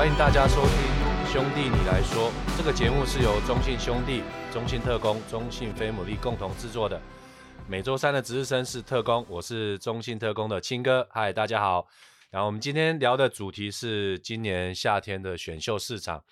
欢迎大家收听《兄弟你来说》这个节目是由中信兄弟、中信特工、中信飞姆利共同制作的。每周三的值日生是特工，我是中信特工的清哥。嗨，大家好。然后我们今天聊的主题是今年夏天的选秀市场。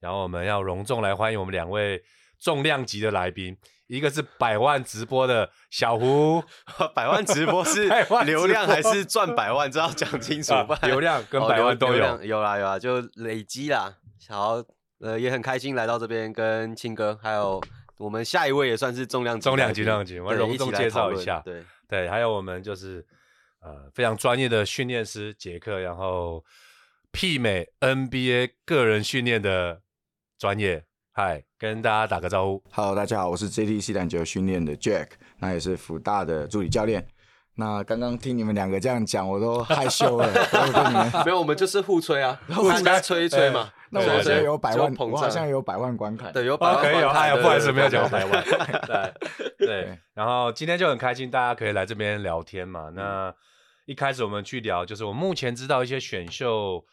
然后我们要隆重来欢迎我们两位重量级的来宾，一个是百万直播的小胡，百万直播是 流量还是赚百万？这要讲清楚吧。流量跟百万都有，哦、有啦有啦，就累积啦。好，呃，也很开心来到这边跟清哥，还有我们下一位也算是重量级重量级重量级，我们隆重介绍一下。对对，还有我们就是呃非常专业的训练师杰克，然后媲美 NBA 个人训练的。专业，嗨，跟大家打个招呼。Hello，大家好，我是 JTC 篮球训练的 Jack，那也是福大的助理教练。那刚刚听你们两个这样讲，我都害羞了。没有，我们就是互吹啊，互相吹一吹嘛。那我好像有百万，我好像有百万观看。对，有百万可以有，哎呀，不好意思，没有讲百万。对对。然后今天就很开心，大家可以来这边聊天嘛。那一开始我们去聊，就是我目前知道一些选秀。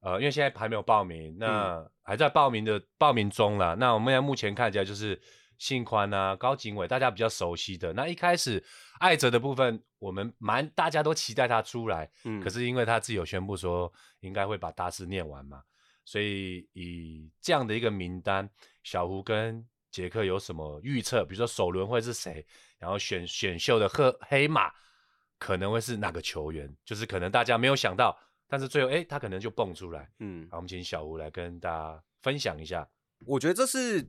呃，因为现在还没有报名，那还在报名的报名中啦。那我们现在目前看起来就是信宽啊、高景伟，大家比较熟悉的。那一开始艾哲的部分，我们蛮大家都期待他出来，嗯，可是因为他自己有宣布说应该会把大四念完嘛，所以以这样的一个名单，小胡跟杰克有什么预测？比如说首轮会是谁？然后选选秀的黑黑马可能会是哪个球员？就是可能大家没有想到。但是最后，哎、欸，他可能就蹦出来。嗯，好，我们请小吴来跟大家分享一下。我觉得这是，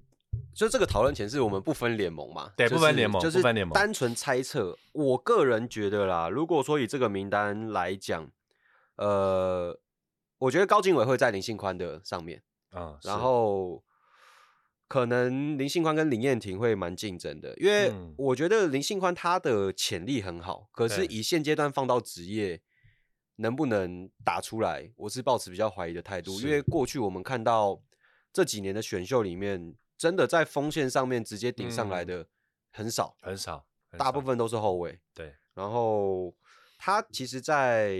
就这个讨论前是我们不分联盟嘛？对，不分联盟，就是单纯猜测。我个人觉得啦，如果说以这个名单来讲，呃，我觉得高景伟会在林信宽的上面啊，嗯、然后可能林信宽跟林彦廷会蛮竞争的，因为我觉得林信宽他的潜力很好，可是以现阶段放到职业。能不能打出来？我是抱持比较怀疑的态度，因为过去我们看到这几年的选秀里面，真的在锋线上面直接顶上来的很少，嗯、很少，大部分都是后卫。对，然后他其实，在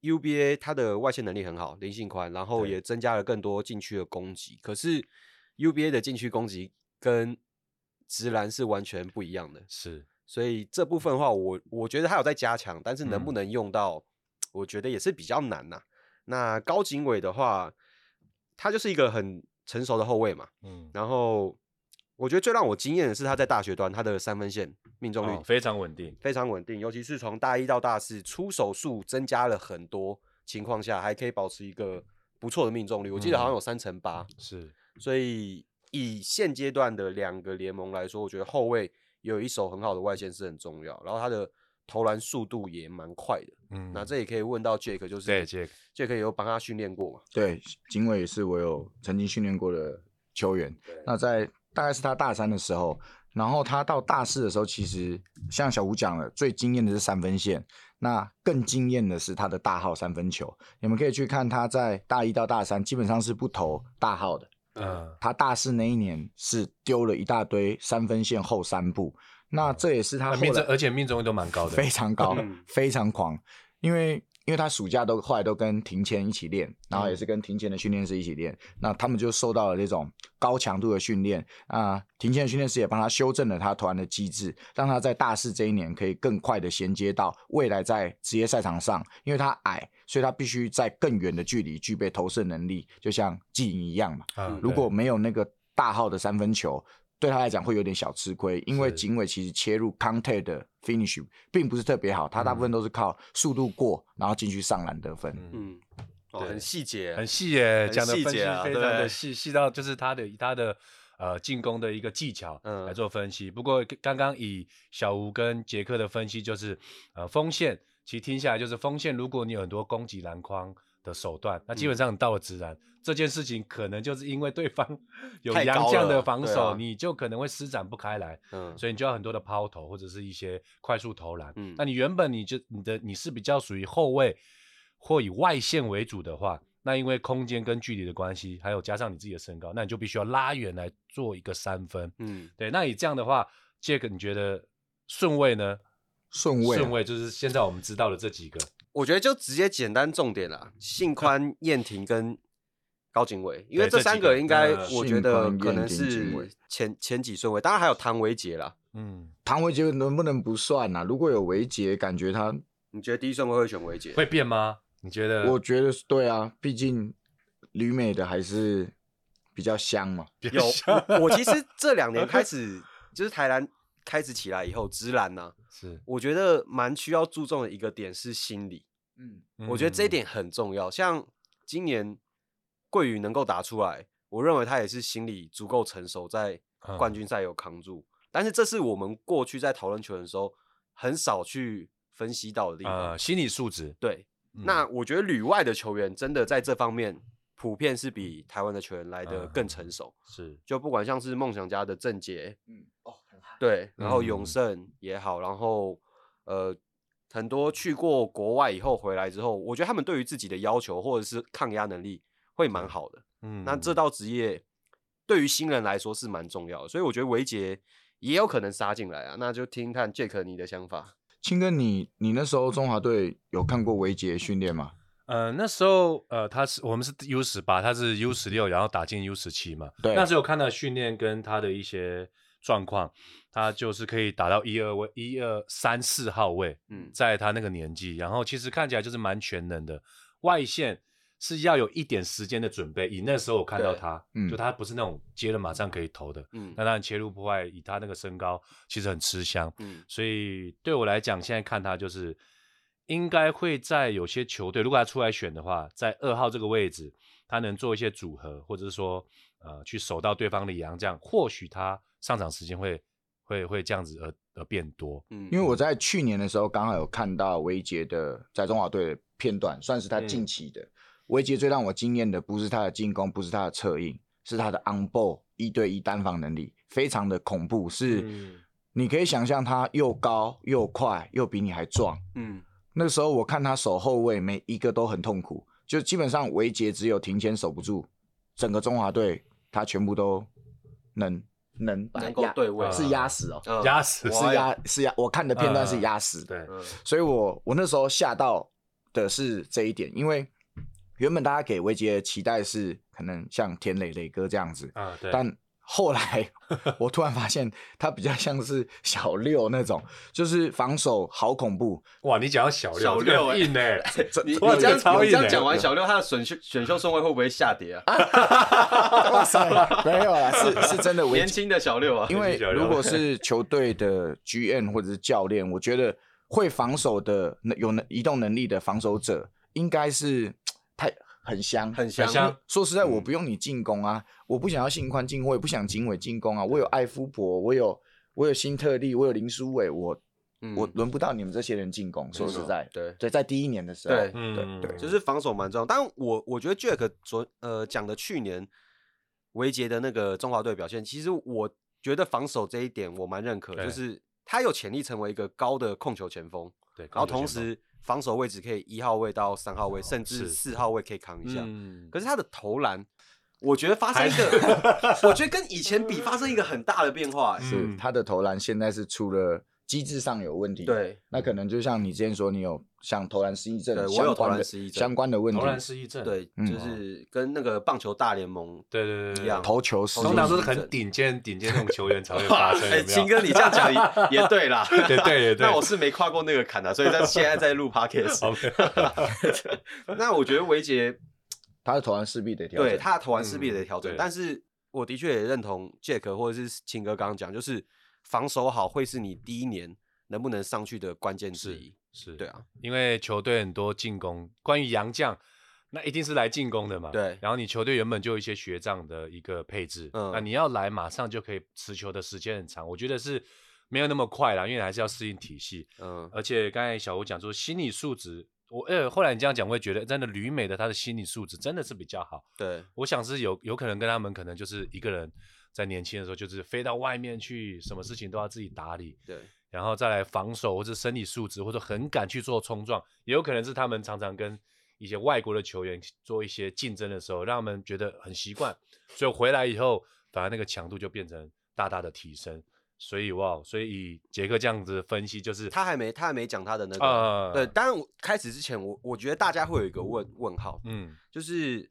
UBA 他的外线能力很好，林信宽，然后也增加了更多禁区的攻击。可是 UBA 的禁区攻击跟直篮是完全不一样的，是，所以这部分的话，我我觉得他有在加强，但是能不能用到？嗯我觉得也是比较难呐、啊。那高景伟的话，他就是一个很成熟的后卫嘛。嗯。然后我觉得最让我惊艳的是他在大学端他的三分线命中率、哦、非常稳定，非常稳定。尤其是从大一到大四，出手数增加了很多情况下，还可以保持一个不错的命中率。我记得好像有三成八。是。所以以现阶段的两个联盟来说，我觉得后卫有一手很好的外线是很重要。然后他的。投篮速度也蛮快的，嗯，那这也可以问到 Jack，就是对 Jack，Jack 也有帮他训练过嘛？对，景伟也是我有曾经训练过的球员。那在大概是他大三的时候，然后他到大四的时候，其实像小吴讲了，最惊艳的是三分线，那更惊艳的是他的大号三分球。你们可以去看他在大一到大三，基本上是不投大号的。嗯，他大四那一年是丢了一大堆三分线后三步。那这也是他命中，而且命中率都蛮高的，非常高，非常狂。因为因为他暑假都后来都跟庭谦一起练，然后也是跟庭谦的训练师一起练，那他们就受到了这种高强度的训练啊。庭谦的训练师也帮他修正了他投篮的机制，让他在大四这一年可以更快的衔接到未来在职业赛场上。因为他矮，所以他必须在更远的距离具备投射能力，就像季莹一样嘛。如果没有那个大号的三分球。对他来讲会有点小吃亏，因为景伟其实切入 contact 的 finish 并不是特别好，他大部分都是靠速度过，然后进去上篮得分。嗯，哦，很细节，很细耶，讲的分析非常的细，细到就是他的他的呃进攻的一个技巧来做分析。不过刚刚以小吴跟杰克的分析，就是呃锋线，其实听下来就是锋线，如果你有很多攻击篮筐的手段，那基本上你到了直篮。这件事情可能就是因为对方 有洋将的防守，你就可能会施展不开来，嗯，所以你就要很多的抛投或者是一些快速投篮，嗯，那你原本你就你的你是比较属于后卫或以外线为主的话，那因为空间跟距离的关系，还有加上你自己的身高，那你就必须要拉远来做一个三分，嗯，对，那你这样的话，Jack 你觉得顺位呢？顺位顺位就是现在我们知道的这几个，我觉得就直接简单重点啦，信宽、燕婷跟。高景伟，因为这三个应该我觉得可能是前前几顺位，当然还有唐维杰啦。嗯，唐维杰能不能不算啊？如果有维杰，感觉他，你觉得第一顺位会选维杰？会变吗？你觉得？我觉得是对啊，毕竟旅美的还是比较香嘛。有我，我其实这两年开 始就是台南开始起来以后，职篮呐，是我觉得蛮需要注重的一个点是心理。嗯，我觉得这一点很重要。像今年桂宇能够打出来，我认为他也是心理足够成熟，在冠军赛有扛住。嗯但是这是我们过去在讨论球员的时候很少去分析到的地方，呃，心理素质。对，嗯、那我觉得旅外的球员真的在这方面普遍是比台湾的球员来的更成熟。嗯、是，就不管像是梦想家的郑杰，嗯，哦，对，然后永胜也好，然后呃，很多去过国外以后回来之后，我觉得他们对于自己的要求或者是抗压能力会蛮好的。嗯，那这道职业对于新人来说是蛮重要的，所以我觉得维杰。也有可能杀进来啊，那就听看 Jack 你的想法。青哥，你你那时候中华队有看过维杰训练吗？呃，那时候呃，他是我们是 U 十八，他是 U 十六，然后打进 U 十七嘛。对。那时候有看到训练跟他的一些状况，他就是可以打到一二位，一二三四号位。嗯，在他那个年纪，然后其实看起来就是蛮全能的，外线。是要有一点时间的准备。以那时候我看到他，就他不是那种接了马上可以投的。嗯，那当然切入破坏，以他那个身高，其实很吃香。嗯，所以对我来讲，现在看他就是应该会在有些球队，如果他出来选的话，在二号这个位置，他能做一些组合，或者是说呃去守到对方的羊，这样，或许他上场时间会会会这样子而而变多。嗯，因为我在去年的时候刚好有看到维杰的在中华队的片段，算是他近期的。嗯维杰最让我惊艳的不是他的进攻，不是他的策应，是他的 on ball 一对一单防能力，非常的恐怖。是，你可以想象他又高又快，又比你还壮。嗯，那时候我看他守后卫，每一个都很痛苦，就基本上维杰只有庭前守不住，整个中华队他全部都能能能够对位，是压死哦，压死是压是压，我看的片段是压死。对，所以我我那时候吓到的是这一点，因为。原本大家给维杰的期待是可能像田磊磊哥这样子啊，对。但后来 我突然发现他比较像是小六那种，就是防守好恐怖。哇，你讲到小六，小六硬 哎！你这样你这样讲完小六，他的选秀选秀顺位会不会下跌啊？哇塞，没有啊，是是真的年轻的小六啊。因为如果是球队的 GM 或者是教练，我觉得会防守的有能移动能力的防守者应该是。太很香，很香。很香说实在，我不用你进攻啊，嗯、我不想要信宽进，我也不想警伟进攻啊。我有艾夫伯，我有我有新特利，我有林书伟，我、嗯、我轮不到你们这些人进攻。说实在，对对，在第一年的时候，对对对，就是防守蛮重要。但我我觉得 Jack 昨呃讲的去年维杰的那个中华队表现，其实我觉得防守这一点我蛮认可，对就是他有潜力成为一个高的控球前锋。对，然后同时。防守位置可以一号位到三号位，甚至四号位可以扛一下。嗯、可是他的投篮，我觉得发生一个，我觉得跟以前比发生一个很大的变化。是他的投篮现在是出了。机制上有问题，对，那可能就像你之前说，你有像投篮失忆症，我有投篮失忆症相关的问题，投篮失忆症，对，就是跟那个棒球大联盟对对对一样，投球失忆，通常都是很顶尖顶尖那种球员才会发生。哎，秦哥，你这样讲也 对啦，也对也对，那我是没跨过那个坎的，所以在现在在录 podcast。那我觉得维杰他的投篮势必得调整，对，他的投篮势必得调整，但是我的确也认同 Jack 或者是青哥刚刚讲，就是防守好会是你第一年。能不能上去的关键之一是，是对啊，因为球队很多进攻，关于洋将，那一定是来进攻的嘛。对，然后你球队原本就有一些学长的一个配置，嗯，那你要来马上就可以持球的时间很长，我觉得是没有那么快啦，因为还是要适应体系，嗯，而且刚才小吴讲说心理素质，我呃后来你这样讲，我会觉得真的吕美的他的心理素质真的是比较好，对，我想是有有可能跟他们可能就是一个人在年轻的时候就是飞到外面去，什么事情都要自己打理，对。然后再来防守，或者身体素质，或者很敢去做冲撞，也有可能是他们常常跟一些外国的球员做一些竞争的时候，让他们觉得很习惯，所以回来以后，反而那个强度就变成大大的提升。所以哇，所以以杰克这样子分析，就是他还没他还没讲他的那个，呃、对。当然开始之前我，我我觉得大家会有一个问问号，嗯，就是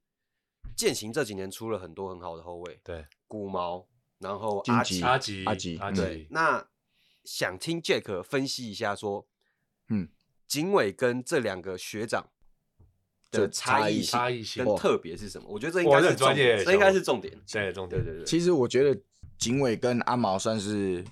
健行这几年出了很多很好的后卫，对，古毛，然后阿吉，阿吉，阿吉，阿吉。那想听 Jack 分析一下，说，嗯，景伟跟这两个学长的差异性跟特别是什么？我觉得这应该是重点，这应该是重点，对，重点，对对对。其实我觉得景伟跟阿毛算是。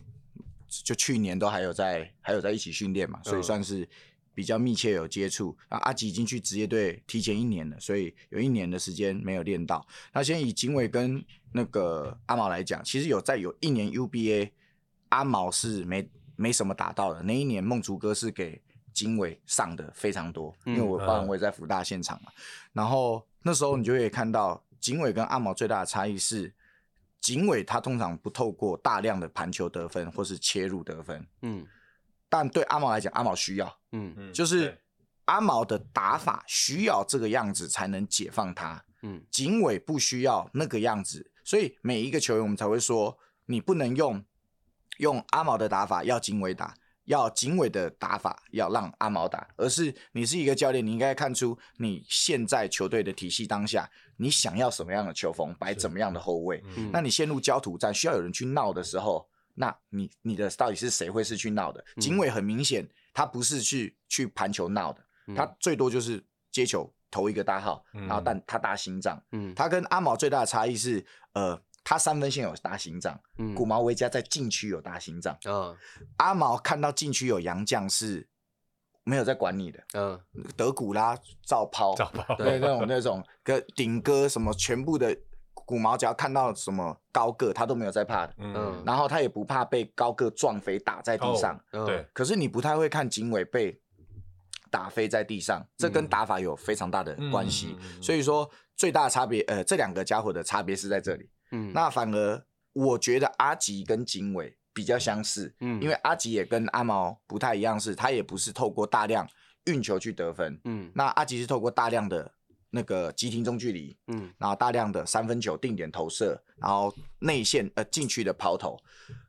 就去年都还有在还有在一起训练嘛，所以算是比较密切有接触。啊，阿吉已经去职业队提前一年了，所以有一年的时间没有练到。那先以景伟跟那个阿毛来讲，其实有在有一年 UBA，阿毛是没没什么打到的。那一年梦竹哥是给景伟上的非常多，因为我当然我也在福大现场嘛。然后那时候你就可以看到景伟跟阿毛最大的差异是。警伟他通常不透过大量的盘球得分或是切入得分，嗯，但对阿毛来讲，阿毛需要，嗯嗯，就是阿毛的打法需要这个样子才能解放他，嗯，景伟不需要那个样子，所以每一个球员我们才会说，你不能用用阿毛的打法要警伟打。要警伟的打法要让阿毛打，而是你是一个教练，你应该看出你现在球队的体系当下，你想要什么样的球风，摆怎么样的后卫。嗯、那你陷入焦土战，需要有人去闹的时候，那你你的到底是谁会是去闹的？警委很明显，他不是去去盘球闹的，他最多就是接球投一个大号，然后但他大心脏。嗯，他跟阿毛最大的差异是，呃。他三分线有大心脏，嗯、古毛维加在禁区有大心脏，嗯、阿毛看到禁区有洋将是没有在管你的，嗯、德古拉照抛，照抛对那种那种跟顶哥什么全部的古毛只要看到什么高个他都没有在怕的，嗯、然后他也不怕被高个撞飞打在地上，哦、对，可是你不太会看景伟被打飞在地上，这跟打法有非常大的关系，嗯、所以说最大的差别，呃，这两个家伙的差别是在这里。嗯，那反而我觉得阿吉跟景伟比较相似，嗯，因为阿吉也跟阿毛不太一样，是他也不是透过大量运球去得分，嗯，那阿吉是透过大量的那个急停中距离，嗯，然后大量的三分球定点投射，然后内线呃禁区的抛投，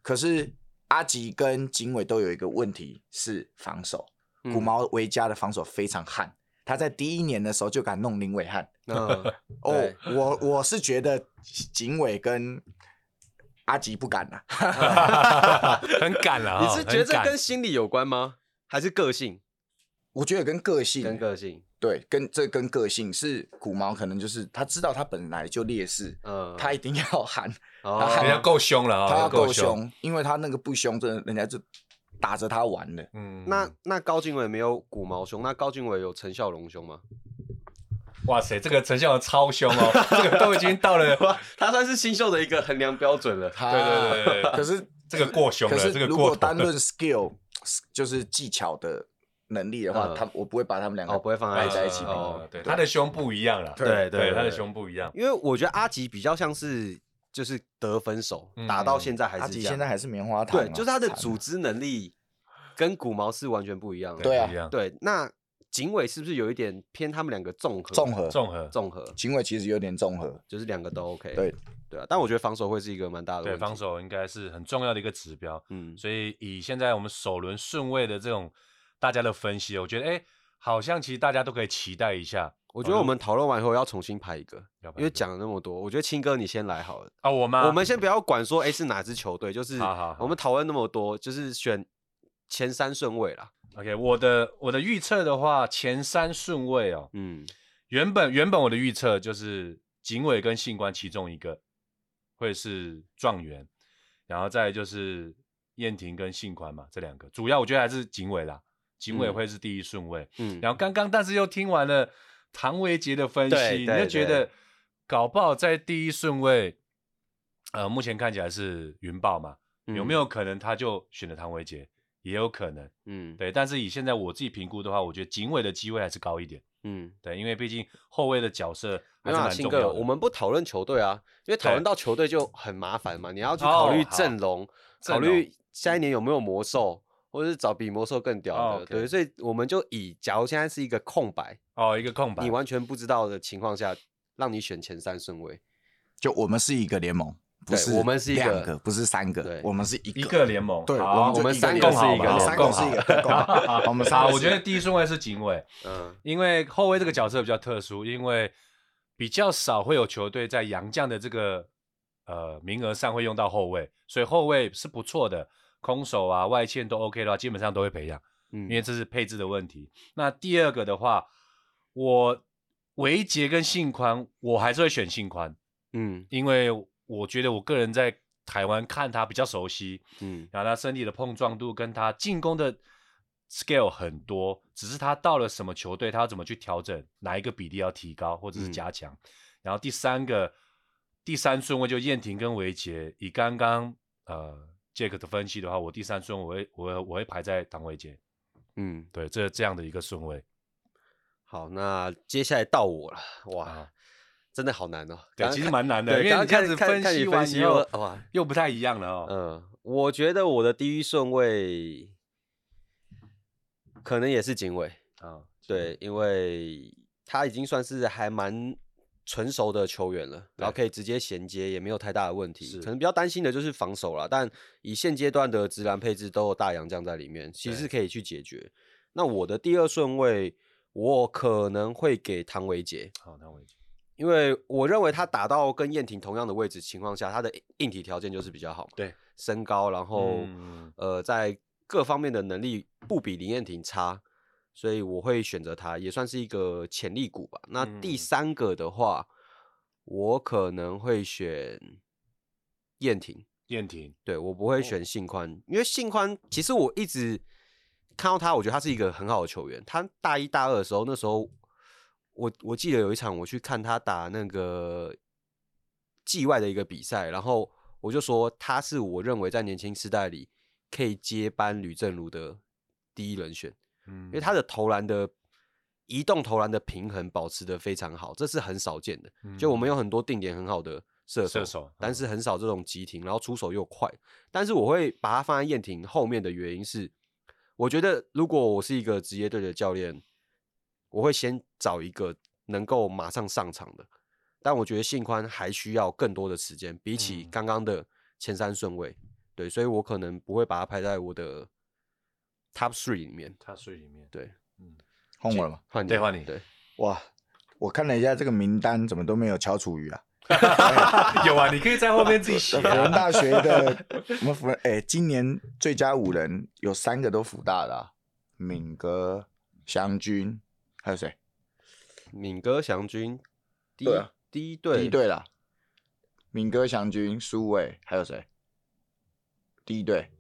可是阿吉跟景伟都有一个问题是防守，嗯、古毛维加的防守非常悍。他在第一年的时候就敢弄林伟汉，嗯，哦，我我是觉得景伟跟阿吉不敢了，很敢了。你是觉得这跟心理有关吗？还是个性？我觉得跟个性，跟个性，对，跟这跟个性是古毛，可能就是他知道他本来就劣势，嗯，他一定要喊，他喊要够凶了，他要够凶，因为他那个不凶，真的人家就。打着他玩的，嗯，那那高景伟没有古毛凶，那高景伟有陈孝龙凶吗？哇塞，这个陈孝龙超凶哦，这个都已经到了，他算是新秀的一个衡量标准了。他对对对对，可是这个过凶了，可是这个如果单论 skill，就是技巧的能力的话，他我不会把他们两个不会放在在一起。哦，对，他的胸不一样了，对对，他的胸不一样。因为我觉得阿吉比较像是。就是得分手，打到现在还是阿吉现在还是棉花糖。对，就是他的组织能力跟古毛是完全不一样的。对啊，对。那警委是不是有一点偏他们两个综合？综合，综合，综合。景伟其实有点综合，就是两个都 OK。对，对啊。但我觉得防守会是一个蛮大的问题。对，防守应该是很重要的一个指标。嗯，所以以现在我们首轮顺位的这种大家的分析，我觉得哎，好像其实大家都可以期待一下。我觉得我们讨论完以后要重新排一个，因为讲了那么多，我觉得青哥你先来好了啊，我们？我们先不要管说哎是哪支球队，就是我们讨论那么多，就是选前三顺位啦。OK，我的我的预测的话，前三顺位哦，嗯，原本原本我的预测就是警伟跟信官其中一个会是状元，然后再就是燕婷跟信宽嘛，这两个主要我觉得还是警伟啦，景伟会是第一顺位，嗯，然后刚刚但是又听完了。唐维杰的分析，你就觉得搞不好在第一顺位，呃，目前看起来是云豹嘛，嗯、有没有可能他就选了唐维杰？也有可能，嗯，对。但是以现在我自己评估的话，我觉得警委的机会还是高一点，嗯，对，因为毕竟后卫的角色还是蛮重要的。我们不讨论球队啊，因为讨论到球队就很麻烦嘛，你要去考虑阵容，哦、考虑下一年有没有魔兽。或者是找比魔兽更屌的，oh, okay. 对，所以我们就以假如现在是一个空白哦，oh, 一个空白，你完全不知道的情况下，让你选前三顺位，就我们是一个联盟，不是我们是一个，不是三个，对，我们是一一个联盟，对，我们三个是一个，三个是一个，好，我们 仨，我觉得第一顺位是警卫，嗯，因为后卫这个角色比较特殊，因为比较少会有球队在洋将的这个呃名额上会用到后卫，所以后卫是不错的，空手啊外线都 OK 的话，基本上都会培养，嗯，因为这是配置的问题。那第二个的话，我维杰跟信宽，我还是会选信宽，嗯，因为我觉得我个人在台湾看他比较熟悉，嗯，然后他身体的碰撞度跟他进攻的。scale 很多，只是他到了什么球队，他要怎么去调整，哪一个比例要提高或者是加强。嗯、然后第三个，第三顺位就燕婷跟维杰。以刚刚呃 Jack 的分析的话，我第三顺位我会我我会排在唐维杰。嗯，对，这这样的一个顺位。好，那接下来到我了。哇，啊、真的好难哦。对，其实蛮难的，因为你这样子分析完以后，哇，又不太一样了哦。嗯，我觉得我的第一顺位。可能也是警卫啊，对，因为他已经算是还蛮成熟的球员了，然后可以直接衔接，也没有太大的问题。可能比较担心的就是防守啦，但以现阶段的直篮配置都有大洋将在里面，其实可以去解决。那我的第二顺位，我可能会给唐维杰。好，唐维杰，因为我认为他打到跟燕婷同样的位置情况下，他的硬体条件就是比较好嘛。对，身高，然后、嗯、呃，在。各方面的能力不比林燕婷差，所以我会选择他，也算是一个潜力股吧。那第三个的话，嗯、我可能会选燕婷。燕婷，对，我不会选信宽，哦、因为信宽其实我一直看到他，我觉得他是一个很好的球员。他大一大二的时候，那时候我我记得有一场我去看他打那个季外的一个比赛，然后我就说他是我认为在年轻时代里。可以接班吕正如的第一人选，嗯，因为他的投篮的移动投篮的平衡保持的非常好，这是很少见的。嗯、就我们有很多定点很好的射手，射手但是很少这种急停，然后出手又快。但是我会把它放在燕婷后面的原因是，我觉得如果我是一个职业队的教练，我会先找一个能够马上上场的。但我觉得信宽还需要更多的时间，比起刚刚的前三顺位。嗯对，所以我可能不会把它排在我的 top three 里面。top three 里面，对，嗯，换我了吗？换你，对，换你。对，哇，我看了一下这个名单，怎么都没有乔楚瑜啊？有啊，你可以在后面自己写。辅仁大学的，我们辅仁，哎，今年最佳五人有三个都辅大的啊，敏哥、祥军，还有谁？敏哥、祥军，对啊，第一队，第一队啦。敏哥、祥军、苏伟，还有谁？第一队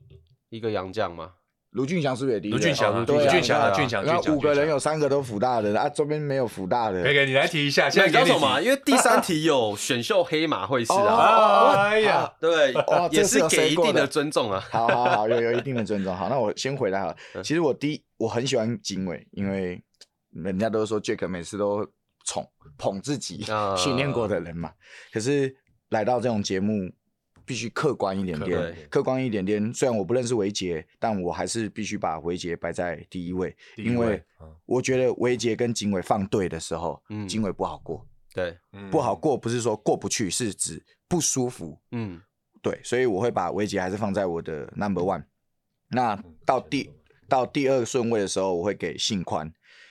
一个洋将吗？卢俊祥是不是也第一队？卢俊祥，卢俊祥，俊祥，然后五个人有三个都辅大的啊，周边没有辅大的。可以，给你来提一下。现在搞什么？因为第三题有选秀黑马会是啊。哎呀，对，也是给一定的尊重啊。好好好，有有一定的尊重。好，那我先回来好了。其实我第一，我很喜欢警卫，因为人家都说 Jack 每次都宠捧自己训练过的人嘛。可是来到这种节目。必须客观一点点，客观一点点。虽然我不认识维杰，但我还是必须把维杰摆在第一位，因为我觉得维杰跟警委放对的时候，嗯警委不好过。对，不好过不是说过不去，是指不舒服。嗯，对，所以我会把维杰还是放在我的 number one。那到第到第二顺位的时候，我会给信宽。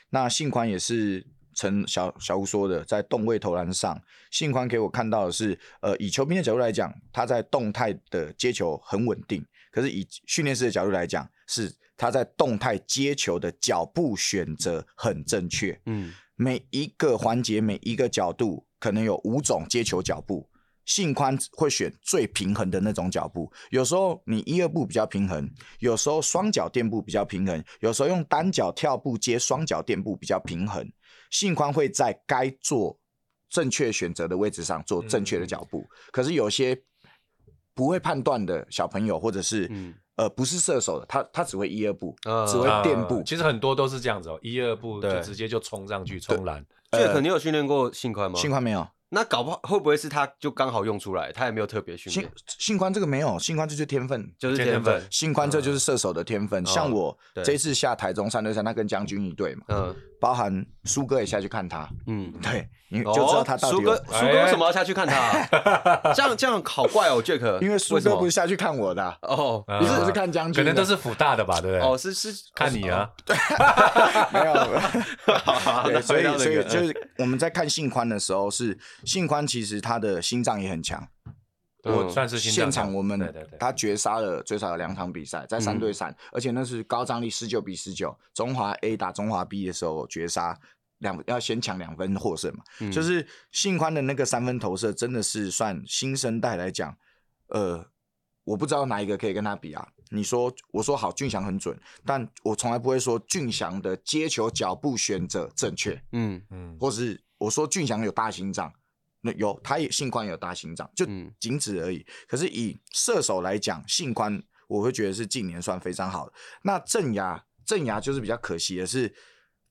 那信宽也是。陈小小吴说的，在动位投篮上，信宽给我看到的是，呃，以球评的角度来讲，他在动态的接球很稳定。可是以训练师的角度来讲，是他在动态接球的脚步选择很正确。嗯，每一个环节，每一个角度，可能有五种接球脚步，信宽会选最平衡的那种脚步。有时候你一二步比较平衡，有时候双脚垫步比较平衡，有时候用单脚跳步接双脚垫步比较平衡。信宽会在该做正确选择的位置上做正确的脚步，嗯、可是有些不会判断的小朋友，或者是、嗯、呃不是射手的，他他只会一二步，嗯、只会垫步、呃。其实很多都是这样子哦，一二步就直接就冲上去冲篮。这个你有训练过信宽吗？信宽没有。那搞不好会不会是他就刚好用出来，他也没有特别训练。性宽这个没有，性宽这就是天分，就是天分。性宽这就是射手的天分。像我这次下台中三对三，他跟将军一队嘛，嗯，包含苏哥也下去看他，嗯，对，你就知道他到底。苏哥，苏哥为什么要下去看他？这样这样好怪哦，Jack。因为苏哥不是下去看我的哦，不是不是看将军，可能都是辅大的吧，对不对？哦，是是看你啊，对，没有，对，所以所以就是我们在看性宽的时候是。信宽其实他的心脏也很强，我算是现场我们他绝杀了最少有两场比赛，在三对三，而且那是高张力十九比十九，中华 A 打中华 B 的时候绝杀两要先抢两分获胜嘛，就是信宽的那个三分投射真的是算新生代来讲，呃，我不知道哪一个可以跟他比啊。你说我说好，俊祥很准，但我从来不会说俊祥的接球脚步选择正确，嗯嗯，或是我说俊祥有大心脏。有，他也性宽有大心脏，就仅此而已。嗯、可是以射手来讲，性宽我会觉得是近年算非常好的。那镇牙，镇牙就是比较可惜的是，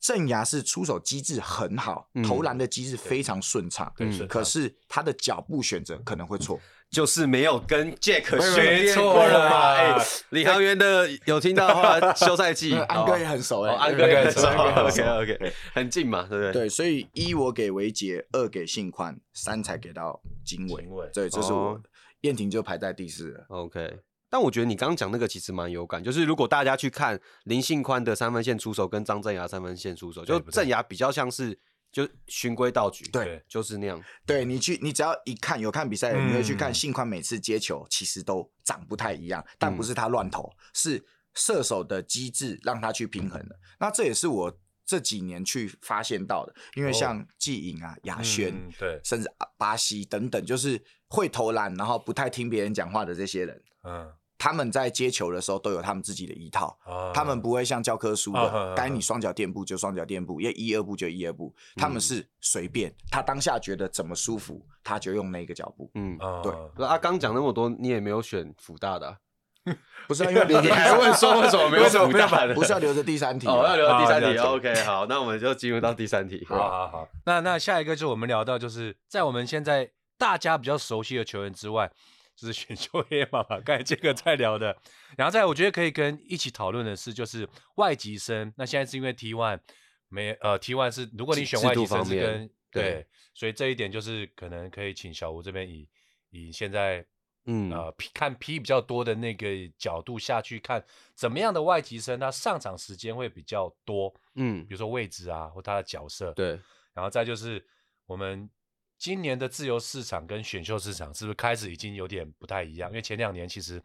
镇牙是出手机制很好，嗯、投篮的机制非常顺畅，嗯、可是他的脚步选择可能会错。就是没有跟 Jack 学错了嘛？哎，李航员的有听到的话，休赛季 安哥也很熟哎，安哥也很熟，OK OK，很近嘛，对不对？对，所以一我给维杰，二给信宽，三才给到经纬。对，这是我燕婷就排在第四了。OK，但我觉得你刚刚讲那个其实蛮有感，就是如果大家去看林信宽的三分线出手跟张镇衙三分线出手，就镇衙比较像是。就循规蹈矩，对，就是那样。对你去，你只要一看有看比赛，你会去看信宽每次接球其实都长不太一样，但不是他乱投，是射手的机制让他去平衡的。那这也是我这几年去发现到的，因为像季颖啊、亚轩，对，甚至巴西等等，就是会投篮，然后不太听别人讲话的这些人，嗯。他们在接球的时候都有他们自己的一套，他们不会像教科书的，该你双脚垫步就双脚垫步，要一二步就一二步，他们是随便，他当下觉得怎么舒服，他就用那个脚步。嗯，对。阿刚讲那么多，你也没有选辅大的，不是因为 你还问说为什么没有辅大的？不是要留着第三题？哦，要留着第三题。OK，好，那我们就进入到第三题。好好好，那那下一个就是我们聊到，就是在我们现在大家比较熟悉的球员之外。就是选秀黑马嘛，刚才这个在聊的，然后再我觉得可以跟一起讨论的是，就是外籍生。那现在是因为 T one 没呃 T one 是如果你选外籍生是跟对，对，所以这一点就是可能可以请小吴这边以以现在嗯呃看 P 比较多的那个角度下去看，怎么样的外籍生他上场时间会比较多，嗯，比如说位置啊或他的角色，对，然后再就是我们。今年的自由市场跟选秀市场是不是开始已经有点不太一样？因为前两年其实，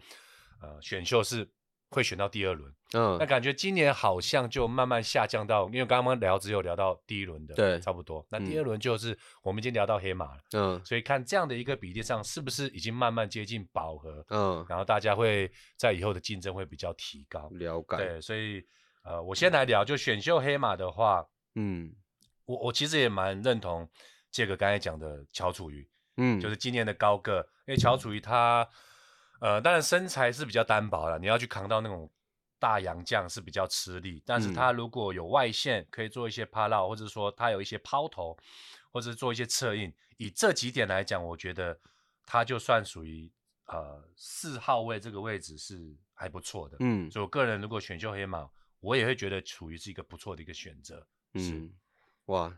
呃，选秀是会选到第二轮，嗯，那感觉今年好像就慢慢下降到，因为刚刚聊只有聊到第一轮的，对，差不多。那第二轮就是我们已经聊到黑马了，嗯，所以看这样的一个比例上，是不是已经慢慢接近饱和？嗯，然后大家会在以后的竞争会比较提高。了解。对，所以呃，我先来聊，就选秀黑马的话，嗯，我我其实也蛮认同。这个刚才讲的乔楚瑜，嗯，就是今年的高个，因为乔楚瑜他，呃，当然身材是比较单薄了，你要去扛到那种大洋将是比较吃力。但是他如果有外线，可以做一些趴绕，或者说他有一些抛投，或者做一些策应，以这几点来讲，我觉得他就算属于呃四号位这个位置是还不错的。嗯，所以我个人如果选秀黑马，我也会觉得楚瑜是一个不错的一个选择。嗯，哇。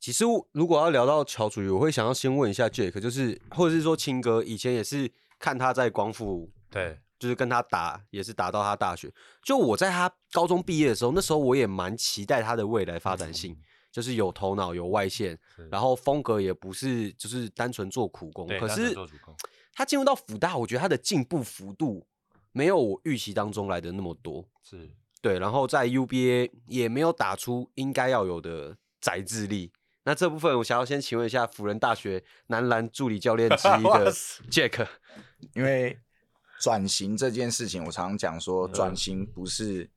其实，如果要聊到乔楚瑜，我会想要先问一下 Jack，就是或者是说青哥，以前也是看他在光复，对，就是跟他打，也是打到他大学。就我在他高中毕业的时候，那时候我也蛮期待他的未来发展性，嗯、就是有头脑、有外线，然后风格也不是就是单纯做苦工。可是他进入到辅大，我觉得他的进步幅度没有我预期当中来的那么多。是对，然后在 UBA 也没有打出应该要有的宰制力。那这部分我想要先请问一下辅仁大学男篮助理教练之一的 Jack，因为转型这件事情，我常常讲说，转型不是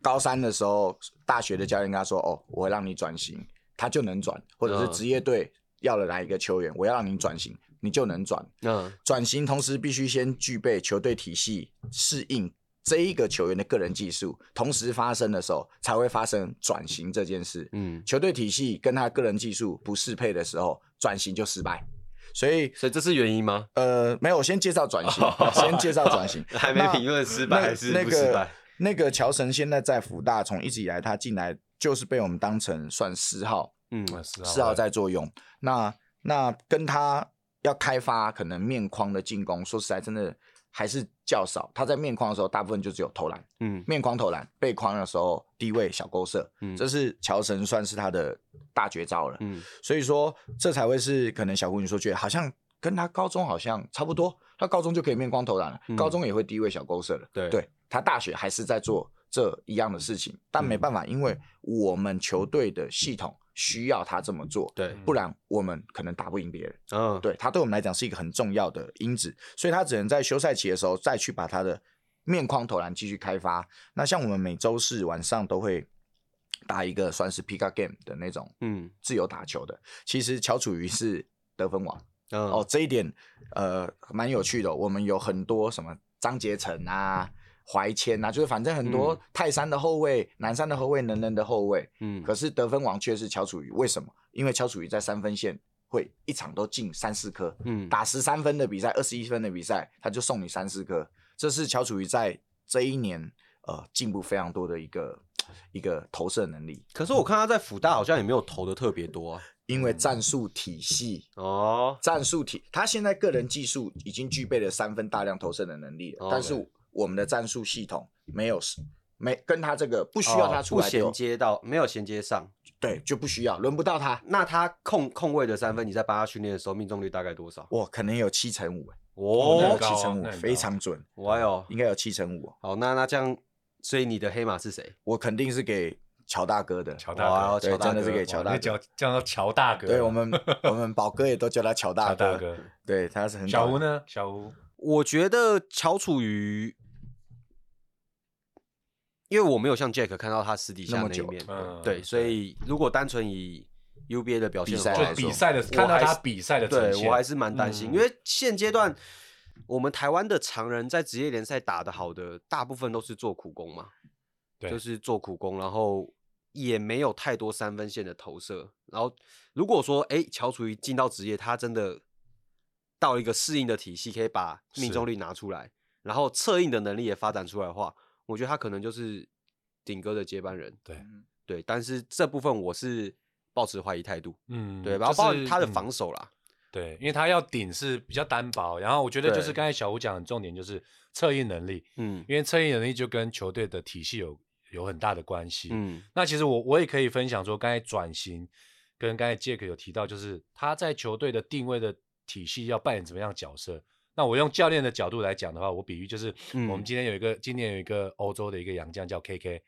高三的时候大学的教练跟他说，哦，我会让你转型，他就能转，或者是职业队要了哪一个球员，我要让你转型，你就能转。嗯，转型同时必须先具备球队体系适应。这一个球员的个人技术同时发生的时候，才会发生转型这件事。嗯，球队体系跟他个人技术不适配的时候，转型就失败。所以，所以这是原因吗？呃，没有，我先介绍转型，先介绍转型，还没评论失败还是不失败。那个乔神现在在福大，从一直以来他进来就是被我们当成算四号，嗯，四号在作用。那那跟他要开发可能面框的进攻，说实在真的还是较少。他在面框的时候，大部分就只有投篮，嗯，面框投篮，背框的时候低位小勾射，嗯，这是乔神算是他的大绝招了，嗯，所以说这才会是可能小胡你说觉得好像跟他高中好像差不多，他高中就可以面框投篮了，嗯，高中也会低位小勾射了，对对。他大学还是在做这一样的事情，但没办法，因为我们球队的系统需要他这么做，对，不然我们可能打不赢别人。嗯，对，他对我们来讲是一个很重要的因子，所以他只能在休赛期的时候再去把他的面框投篮继续开发。那像我们每周四晚上都会打一个算是 up game 的那种，嗯，自由打球的。其实乔楚瑜是得分王，嗯，哦，这一点呃蛮有趣的。我们有很多什么张杰成啊。怀谦啊，就是反正很多泰山的后卫、嗯、南山的后卫、能人的后卫，嗯，可是得分王却是乔楚瑜，为什么？因为乔楚瑜在三分线会一场都进三四颗，嗯，打十三分的比赛、二十一分的比赛，他就送你三四颗，这是乔楚瑜在这一年呃进步非常多的一个一个投射能力。可是我看他在辅大好像也没有投的特别多啊，因为战术体系哦，战术体，他现在个人技术已经具备了三分大量投射的能力了，哦、但是。我们的战术系统没有没跟他这个不需要他出来、哦、不衔接到，没有衔接上，对，就不需要，轮不到他。那他控控位的三分，你在帮他训练的时候，命中率大概多少？哇，可能有七成五，哦，七成五，非常准。哇哟，应该有七成五。好，那那这样，所以你的黑马是谁？我肯定是给乔大哥的。乔大哥，对，真的是给乔大哥。叫叫乔大哥。对我们，我们宝哥也都叫他乔大哥。对，他是很小吴呢？小吴，我觉得乔楚瑜。因为我没有像 Jack 看到他私底下那一面，嗯、对，所以如果单纯以 UBA 的表现的话，比赛的看到他比赛的，对我还是蛮担心，嗯、因为现阶段我们台湾的常人在职业联赛打得好的，大部分都是做苦工嘛，对，就是做苦工，然后也没有太多三分线的投射。然后如果说，哎，乔楚瑜进到职业，他真的到一个适应的体系，可以把命中率拿出来，然后策应的能力也发展出来的话。我觉得他可能就是顶哥的接班人，对对，但是这部分我是抱持怀疑态度，嗯，对，然后包括他的防守啦，对，因为他要顶是比较单薄，然后我觉得就是刚才小吴讲的重点就是策应能力，嗯，因为策应能力就跟球队的体系有有很大的关系，嗯，那其实我我也可以分享说，刚才转型跟刚才 Jack 有提到，就是他在球队的定位的体系要扮演怎么样的角色。那我用教练的角度来讲的话，我比喻就是，我们今天有一个，嗯、今年有一个欧洲的一个洋将叫 KK，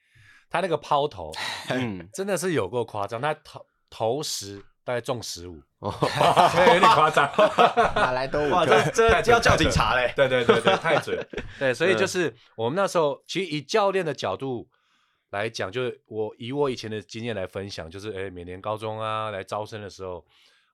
他那个抛投，嗯，真的是有够夸张，他投投十大概中十五，哦，有点夸张，哪来都五个，这这要叫警察嘞，对对对对，太准，对，所以就是我们那时候其实以教练的角度来讲，就是我以我以前的经验来分享，就是哎，每年高中啊来招生的时候，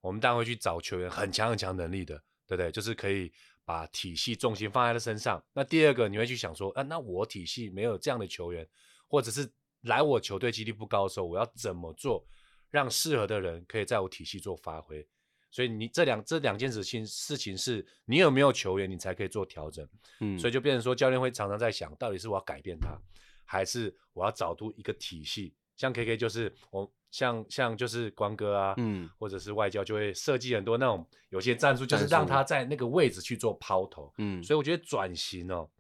我们当然会去找球员很强很强能力的，对不对？就是可以。把体系重心放在他身上。那第二个，你会去想说，啊，那我体系没有这样的球员，或者是来我球队几率不高的时候，我要怎么做，让适合的人可以在我体系做发挥？所以你这两这两件事情事情是，你有没有球员，你才可以做调整。嗯，所以就变成说，教练会常常在想，到底是我要改变他，还是我要找出一个体系？像 KK 就是我。像像就是光哥啊，嗯，或者是外教就会设计很多那种有些战术，就是让他在那个位置去做抛投，嗯，所以我觉得转型哦，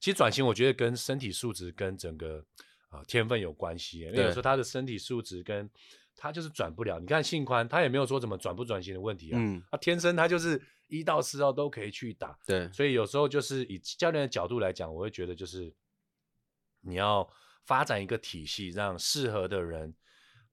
其实转型我觉得跟身体素质跟整个啊、呃、天分有关系，因为有时候他的身体素质跟他就是转不了。你看信宽，他也没有说怎么转不转型的问题啊，嗯，他天生他就是一到四号都可以去打，对，所以有时候就是以教练的角度来讲，我会觉得就是你要发展一个体系，让适合的人。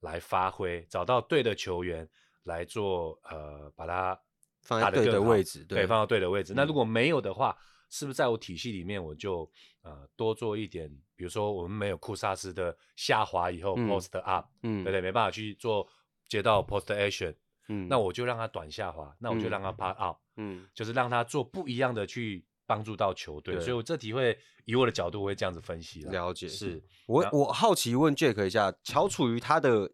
来发挥，找到对的球员来做，呃，把它放在对的位置，对，放到对的位置。嗯、那如果没有的话，是不是在我体系里面，我就呃多做一点？比如说，我们没有库萨斯的下滑以后 post up，嗯，对不对？没办法去做接到 post action，嗯，那我就让他短下滑，那我就让他 pop out，嗯，就是让他做不一样的去。帮助到球队，所以我这题会以我的角度我会这样子分析。了解，是我我好奇问 Jack 一下，乔楚瑜他的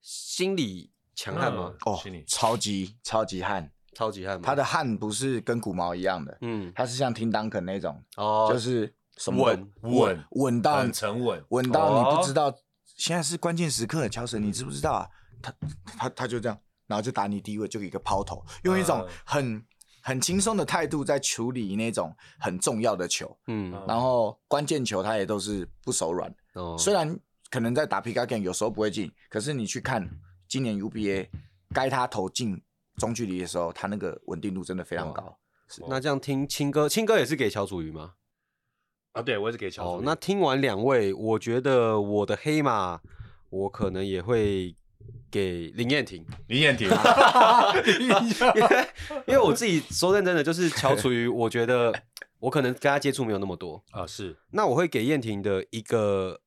心理强悍吗？哦，超级超级悍，超级悍。他的悍不是跟古毛一样的，嗯，他是像 Tim Duncan 那种，哦，就是什么稳稳稳到很沉稳，稳到你不知道现在是关键时刻，乔神，你知不知道啊？他他他就这样，然后就打你低位，就一个抛投，用一种很很轻松的态度在处理那种很重要的球，嗯，然后关键球他也都是不手软，哦，虽然可能在打皮卡 game 有时候不会进，可是你去看今年 UBA 该他投进中距离的时候，他那个稳定度真的非常高。是那这样听青哥，青哥也是给乔楚瑜吗？啊，对，我也是给乔祖宇。哦，那听完两位，我觉得我的黑马，我可能也会。给林彦廷，林彦廷，因 为因为我自己说认真的，就是乔楚瑜，我觉得我可能跟他接触没有那么多。啊，是。那我会给燕婷的一个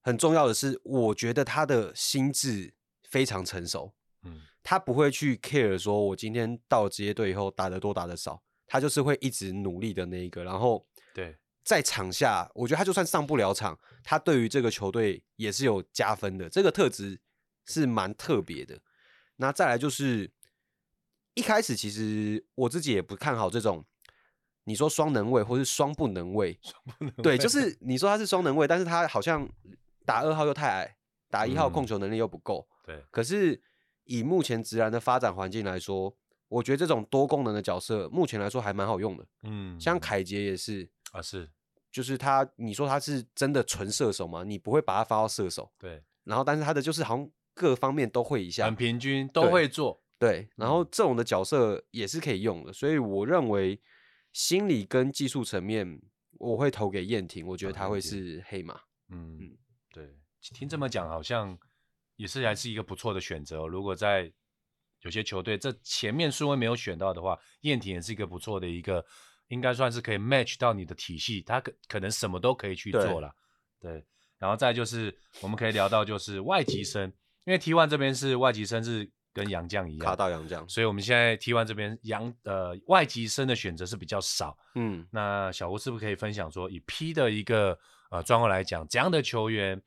很重要的是，我觉得他的心智非常成熟，嗯，他不会去 care 说我今天到了职业队以后打得多打得少，他就是会一直努力的那一个。然后对，在场下，我觉得他就算上不了场，他对于这个球队也是有加分的，这个特质。是蛮特别的，那再来就是一开始其实我自己也不看好这种，你说双能位或是双不能位，对，就 是你说他是双能位，但是他好像打二号又太矮，打一号控球能力又不够，对。可是以目前职篮的发展环境来说，我觉得这种多功能的角色目前来说还蛮好用的，嗯，像凯杰也是啊，是，就是他，你说他是真的纯射手吗？你不会把他发到射手，对。然后但是他的就是好像。各方面都会一下，很平均，都会做。对，对，然后这种的角色也是可以用的，所以我认为心理跟技术层面，我会投给燕婷，我觉得他会是黑马。嗯，嗯对，听这么讲，好像也是还是一个不错的选择。如果在有些球队这前面顺位没有选到的话，燕婷也是一个不错的一个，应该算是可以 match 到你的体系，他可可能什么都可以去做了。对，然后再就是我们可以聊到就是外籍生。因为 T1 这边是外籍生，是跟洋将一样，卡到洋将，所以我们现在 T1 这边洋呃外籍生的选择是比较少。嗯，那小吴是不是可以分享说，以 P 的一个呃状况来讲，怎样的球员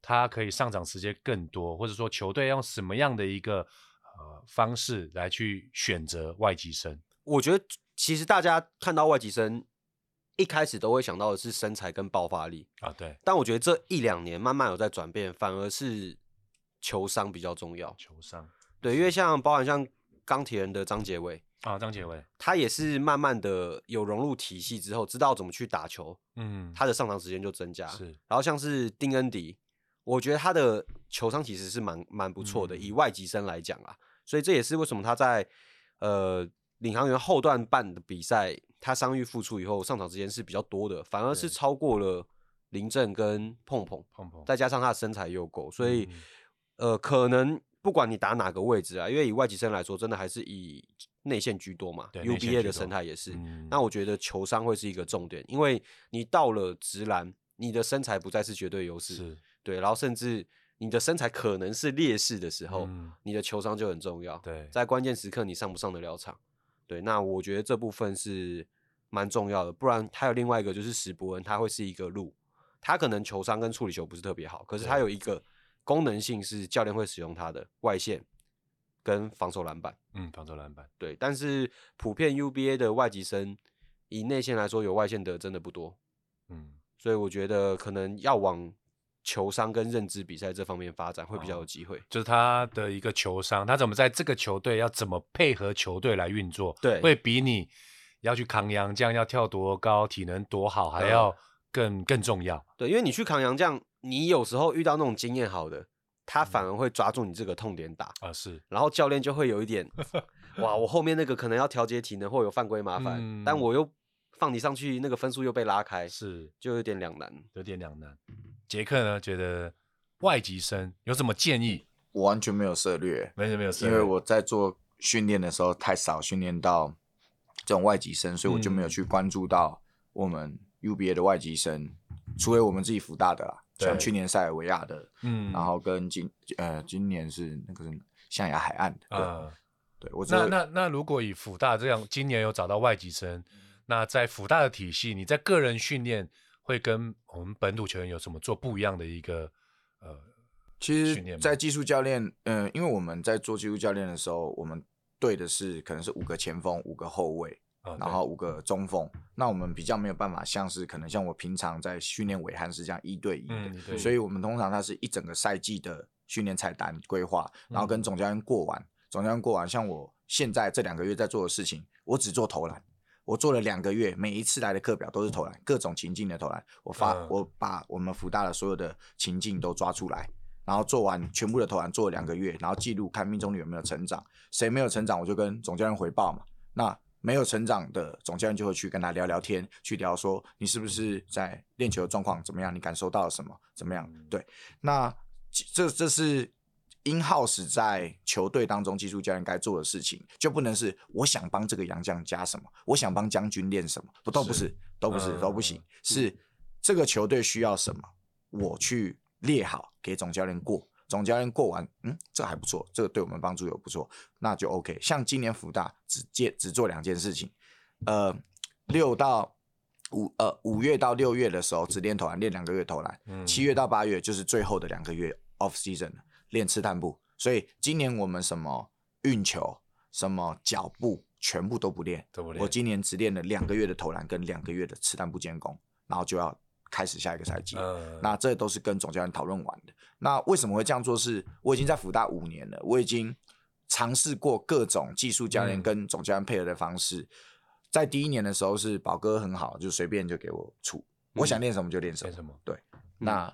他可以上场时间更多，或者说球队用什么样的一个呃方式来去选择外籍生？我觉得其实大家看到外籍生一开始都会想到的是身材跟爆发力啊，对。但我觉得这一两年慢慢有在转变，反而是。球商比较重要，球商对，因为像包含像钢铁人的张杰伟啊，张杰伟他也是慢慢的有融入体系之后，知道怎么去打球，嗯，他的上场时间就增加。是，然后像是丁恩迪，我觉得他的球商其实是蛮蛮不错的，嗯、以外籍生来讲啊，所以这也是为什么他在呃领航员后段半的比赛，他伤愈复出以后上场时间是比较多的，反而是超过了林振跟碰碰碰碰，再加上他的身材又够，所以。嗯呃，可能不管你打哪个位置啊，因为以外籍生来说，真的还是以内线居多嘛。对，UBA 的生态也是。嗯、那我觉得球商会是一个重点，因为你到了直篮，你的身材不再是绝对优势。是。对，然后甚至你的身材可能是劣势的时候，嗯、你的球商就很重要。对，在关键时刻你上不上得了场？对，那我觉得这部分是蛮重要的。不然还有另外一个就是史伯恩，他会是一个路，他可能球商跟处理球不是特别好，可是他有一个。功能性是教练会使用它的外线跟防守篮板，嗯，防守篮板。对，但是普遍 UBA 的外籍生以内线来说，有外线的真的不多，嗯，所以我觉得可能要往球商跟认知比赛这方面发展会比较有机会，哦，就是他的一个球商，他怎么在这个球队要怎么配合球队来运作，对，会比你要去扛洋将要跳多高，体能多好还要更、嗯、更重要，对，因为你去扛洋将。你有时候遇到那种经验好的，他反而会抓住你这个痛点打啊，是，然后教练就会有一点，哇，我后面那个可能要调节体能或有犯规麻烦，嗯、但我又放你上去，那个分数又被拉开，是，就有点两难，有点两难。杰克呢，觉得外籍生有什么建议？我完全没有涉猎，没有没有涉猎，因为我在做训练的时候太少训练到这种外籍生，所以我就没有去关注到我们 UBA 的外籍生，嗯、除非我们自己福大的啦。像去年塞尔维亚的，嗯，然后跟今呃今年是那个是象牙海岸的，对，呃、对我那那那如果以辅大这样，今年有找到外籍生，嗯、那在辅大的体系，你在个人训练会跟我们本土球员有什么做不一样的一个呃其实，在技术教练，嗯、呃，因为我们在做技术教练的时候，我们对的是可能是五个前锋，五个后卫。然后。五个中锋，那我们比较没有办法，像是可能像我平常在训练韦汉是这样一对一的，嗯、所以我们通常它是一整个赛季的训练菜单规划，然后跟总教练过完，嗯、总教练过完，像我现在这两个月在做的事情，我只做投篮，我做了两个月，每一次来的课表都是投篮，各种情境的投篮，我发、嗯、我把我们福大的所有的情境都抓出来，然后做完全部的投篮，做了两个月，然后记录看命中率有没有成长，谁没有成长，我就跟总教练回报嘛，那。没有成长的总教练就会去跟他聊聊天，去聊说你是不是在练球的状况怎么样，你感受到了什么，怎么样？对，那这这是 in house 在球队当中技术教练该做的事情，就不能是我想帮这个洋将加什么，我想帮将军练什么，不都不是，都不是，都不行，是这个球队需要什么，我去列好给总教练过。总教练过完，嗯，这还不错，这个对我们帮助有不错，那就 OK。像今年福大只接只做两件事情，呃，六到五呃五月到六月的时候只练投篮，练两个月投篮，嗯，七月到八月就是最后的两个月 off season 练刺探步。所以今年我们什么运球、什么脚步全部都不练，都不练。我今年只练了两个月的投篮跟两个月的刺探步监攻，然后就要。开始下一个赛季，呃、那这都是跟总教练讨论完的。那为什么会这样做是？是我已经在福大五年了，我已经尝试过各种技术教练跟总教练配合的方式。嗯、在第一年的时候是宝哥很好，就随便就给我出，嗯、我想练什么就练什么。什么对，嗯、那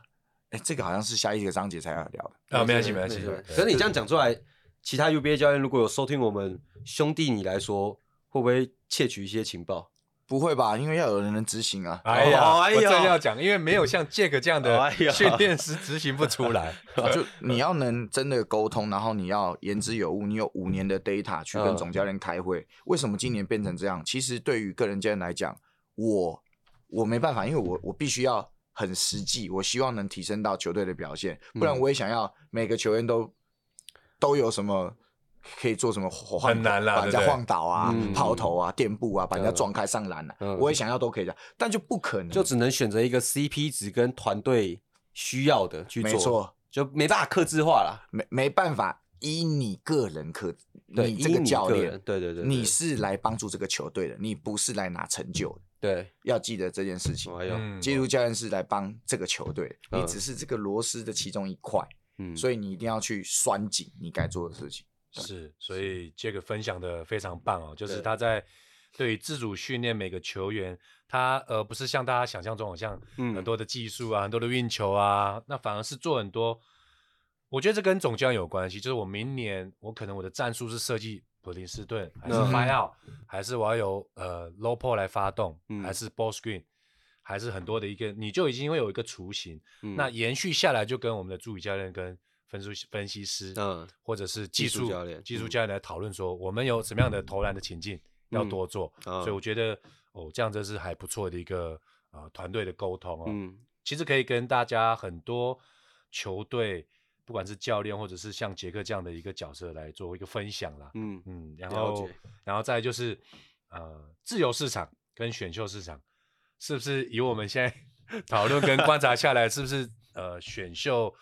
哎、欸，这个好像是下一个章节才要聊的啊，没关系，没关系。可是你这样讲出来，其他 UBA 教练如果有收听我们兄弟你来说，会不会窃取一些情报？不会吧？因为要有人能执行啊！哎呀，我正要讲，因为没有像 Jack 这样的训练师执行不出来。就你要能真的沟通，然后你要言之有物，你有五年的 data 去跟总教练开会。为什么今年变成这样？其实对于个人教练来讲，我我没办法，因为我我必须要很实际，我希望能提升到球队的表现，不然我也想要每个球员都都有什么。可以做什么？很难啦，把人家晃倒啊，抛投啊，垫步啊，把人家撞开上篮啊。我也想要都可以的，但就不可能，就只能选择一个 CP 值跟团队需要的去做。没错，就没办法克制化了，没没办法依你个人客，你这个教练，对对对，你是来帮助这个球队的，你不是来拿成就的。对，要记得这件事情。基督教练是来帮这个球队，你只是这个螺丝的其中一块。嗯，所以你一定要去拴紧你该做的事情。是，所以杰克分享的非常棒哦，就是他在对于自主训练每个球员，他呃不是像大家想象中好像很多的技术啊，嗯、很多的运球啊，那反而是做很多。我觉得这跟总教练有关系，就是我明年我可能我的战术是设计普林斯顿，还是 out，、嗯、还是我要由呃 low post 来发动，嗯、还是 ball screen，还是很多的一个，你就已经会有一个雏形，嗯、那延续下来就跟我们的助理教练跟。分数分析师，嗯，或者是技术教练，技术教练来讨论说，我们有什么样的投篮的情境要多做，所以我觉得哦，这样子是还不错的一个呃团队的沟通哦。嗯，其实可以跟大家很多球队，不管是教练或者是像杰克这样的一个角色来做一个分享啦。嗯嗯，然后然后再就是呃自由市场跟选秀市场，是不是以我们现在 讨论跟观察下来，是不是呃选秀？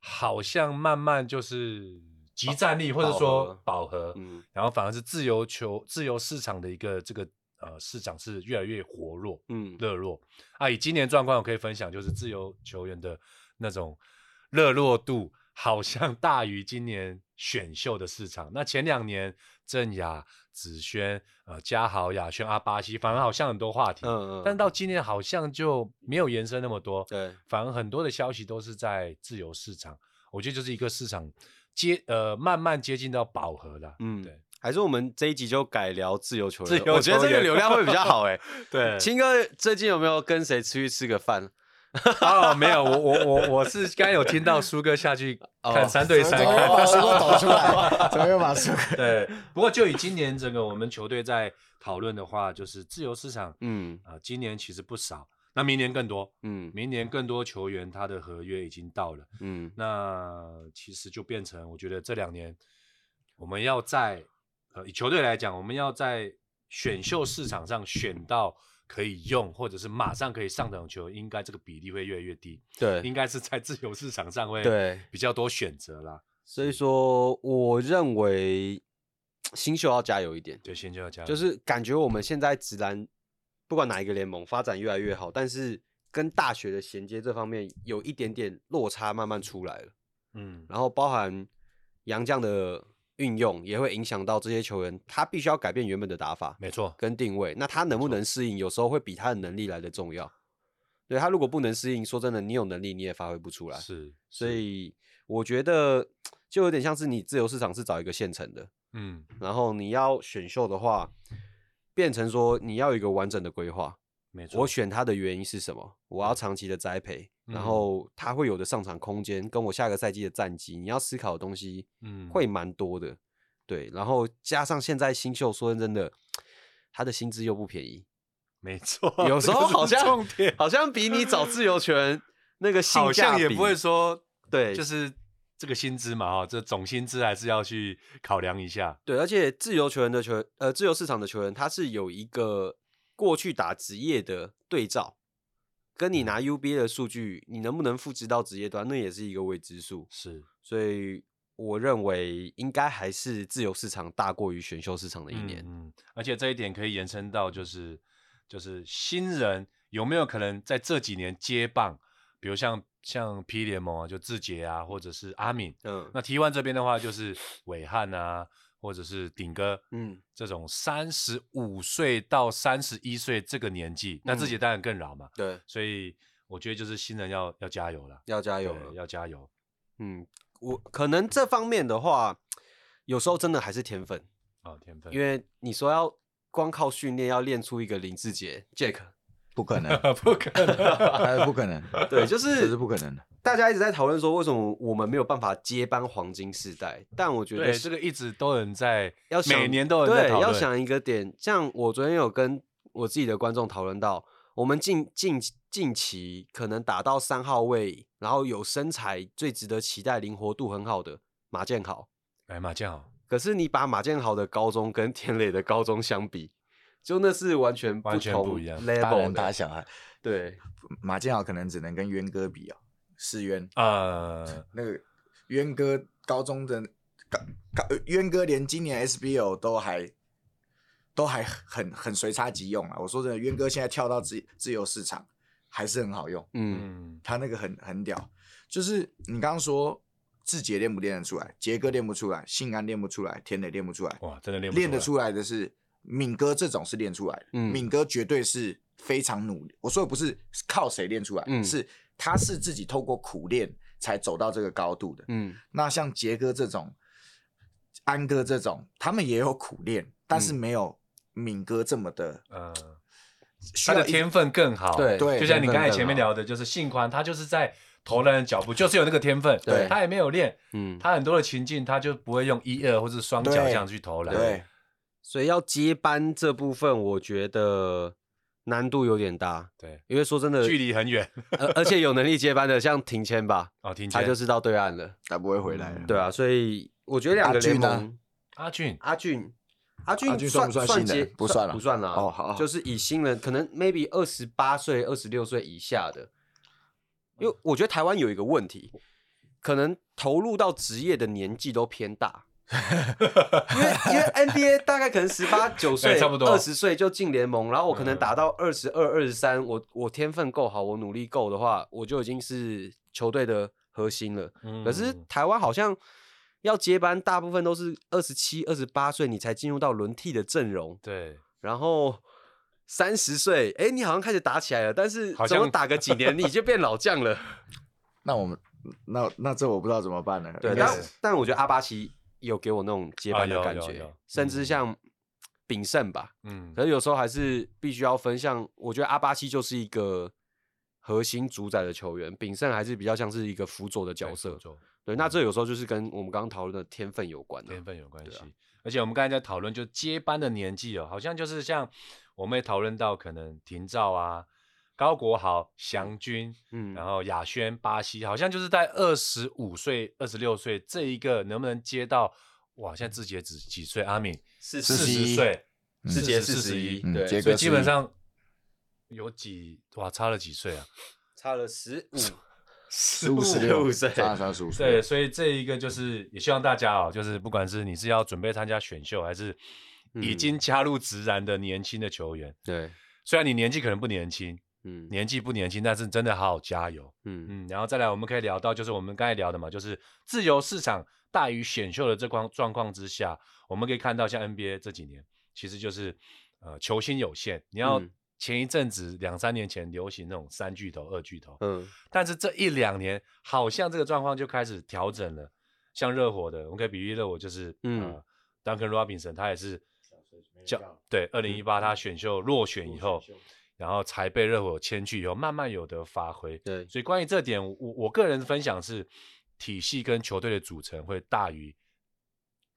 好像慢慢就是集战力，或者说饱和，嗯，然后反而是自由球、自由市场的一个这个呃市场是越来越活络，嗯，热络啊。以今年状况，我可以分享，就是自由球员的那种热络度，好像大于今年选秀的市场。那前两年郑雅、子萱、呃嘉豪、雅轩、阿巴西，反而好像很多话题，嗯嗯，但到今年好像就没有延伸那么多，对，反而很多的消息都是在自由市场。我觉得就是一个市场接呃慢慢接近到饱和了，嗯，对。还是我们这一集就改聊自由球员，我觉得这个流量会比较好哎。对，青哥最近有没有跟谁出去吃个饭？哦，没有，我我我我是刚有听到苏哥下去看三对三，把苏哥抖出来？怎么又把苏哥？对，不过就以今年整个我们球队在讨论的话，就是自由市场，嗯啊，今年其实不少，那明年更多，嗯，明年更多球员他的合约已经到了，嗯，那其实就变成我觉得这两年我们要在呃以球队来讲，我们要在选秀市场上选到可以用，或者是马上可以上场球，应该这个比例会越来越低。对，应该是在自由市场上会对比较多选择啦。所以说，我认为新秀要加油一点。对，新秀要加油。就是感觉我们现在职篮不管哪一个联盟发展越来越好，但是跟大学的衔接这方面有一点点落差，慢慢出来了。嗯，然后包含杨绛的运用，也会影响到这些球员，他必须要改变原本的打法，没错，跟定位。那他能不能适应，有时候会比他的能力来的重要。对，他如果不能适应，说真的，你有能力你也发挥不出来。是，所以我觉得。就有点像是你自由市场是找一个现成的，嗯，然后你要选秀的话，变成说你要有一个完整的规划。没错，我选他的原因是什么？我要长期的栽培，嗯、然后他会有的上场空间，跟我下个赛季的战绩，你要思考的东西，嗯，会蛮多的。对，然后加上现在新秀，说真的，他的薪资又不便宜。没错，有时候好像好像比你找自由权 那个性价比，好像也不会说对，就是。这个薪资嘛，哈，这总薪资还是要去考量一下。对，而且自由球员的球员，呃，自由市场的球员，他是有一个过去打职业的对照，跟你拿 UBA 的数据，你能不能复制到职业端，那也是一个未知数。是，所以我认为应该还是自由市场大过于选秀市场的一年。嗯，嗯，而且这一点可以延伸到，就是就是新人有没有可能在这几年接棒，比如像。像 P 联盟啊，就志杰啊，或者是阿敏，嗯，那 T1 这边的话就是伟汉啊，或者是顶哥，嗯，这种三十五岁到三十一岁这个年纪，嗯、那自己当然更老嘛，对，所以我觉得就是新人要要加油了，要加油了，要加油，嗯，我可能这方面的话，有时候真的还是天分啊、哦，天分，因为你说要光靠训练要练出一个林志杰，Jack。不可能，不可能，还是不可能。对，就是这是不可能的。大家一直在讨论说，为什么我们没有办法接班黄金世代？但我觉得这个一直都有人在，要每年都有人在讨论。要想一个点，像我昨天有跟我自己的观众讨论到，我们近近近期可能打到三号位，然后有身材最值得期待、灵活度很好的马建豪。哎，马建豪。可是你把马建豪的高中跟田磊的高中相比。就那是完全不同，完全不一样，level 大人大小孩。对，马建豪可能只能跟渊哥比啊，世渊啊，那个渊哥高中的高高，渊哥连今年 SBL 都还都还很很随插即用啊。我说真的，渊哥现在跳到自自由市场还是很好用，嗯，他那个很很屌。就是你刚刚说志杰练不练得出来，杰哥练不出来，信安练不出来，田磊练不出来，哇，真的练不出来，练得出来的是。敏哥这种是练出来的，嗯，敏哥绝对是非常努力。我说的不是靠谁练出来，嗯，是他是自己透过苦练才走到这个高度的，嗯。那像杰哥这种、安哥这种，他们也有苦练，但是没有敏哥这么的，呃，他的天分更好。对对，就像你刚才前面聊的，就是信宽，他就是在投篮的脚步，就是有那个天分，对，他也没有练，嗯，他很多的情境他就不会用一二或者双脚这样去投篮，对。所以要接班这部分，我觉得难度有点大。对，因为说真的，距离很远，而而且有能力接班的，像庭谦吧，哦，庭谦他就是到对岸了，他不会回来。对啊，所以我觉得两个联盟，阿俊，阿俊，阿俊算不算新人？不算了，不算了。哦，好，就是以新人，可能 maybe 二十八岁、二十六岁以下的，因为我觉得台湾有一个问题，可能投入到职业的年纪都偏大。因为因为 NBA 大概可能十八九岁，差不多二十岁就进联盟，然后我可能打到二十二、二十三，我我天分够好，我努力够的话，我就已经是球队的核心了。嗯、可是台湾好像要接班，大部分都是二十七、二十八岁，你才进入到轮替的阵容。对，然后三十岁，哎，你好像开始打起来了，但是怎么打个几年 你就变老将了？那我们那那这我不知道怎么办呢。对，但但我觉得阿巴奇。有给我那种接班的感觉，啊、甚至像炳胜吧，嗯，可是有时候还是必须要分。像我觉得阿巴西就是一个核心主宰的球员，炳胜还是比较像是一个辅佐的角色。对，对，那这有时候就是跟我们刚刚讨论的天分有关，天分有关系。啊、而且我们刚才在讨论，就接班的年纪哦，好像就是像我们也讨论到，可能廷照啊。高国豪、祥军，嗯，然后亚轩、巴西，好像就是在二十五岁、二十六岁这一个能不能接到？哇，现在志杰几几岁？阿敏四四十岁，志杰四十一，对，对，所以基本上有几哇？差了几岁啊？差了十五。十五十六岁，差十五岁。对，所以这一个就是也希望大家哦，就是不管是你是要准备参加选秀，还是已经加入职篮的年轻的球员，对、嗯，虽然你年纪可能不年轻，嗯，年纪不年轻，但是真的好好加油，嗯。嗯。然后再来，我们可以聊到就是我们刚才聊的嘛，就是自由市场大于选秀的这况状况之下，我们可以看到像 NBA 这几年，其实就是呃球星有限，你要。嗯。前一阵子两三年前流行那种三巨头、二巨头，嗯，但是这一两年好像这个状况就开始调整了。像热火的，我们可以比喻热火就是，嗯、呃、Duncan Robinson，他也是叫对，二零一八他选秀落选以后，然后才被热火签去以后，慢慢有的发挥。对，所以关于这点，我我个人分享是体系跟球队的组成会大于。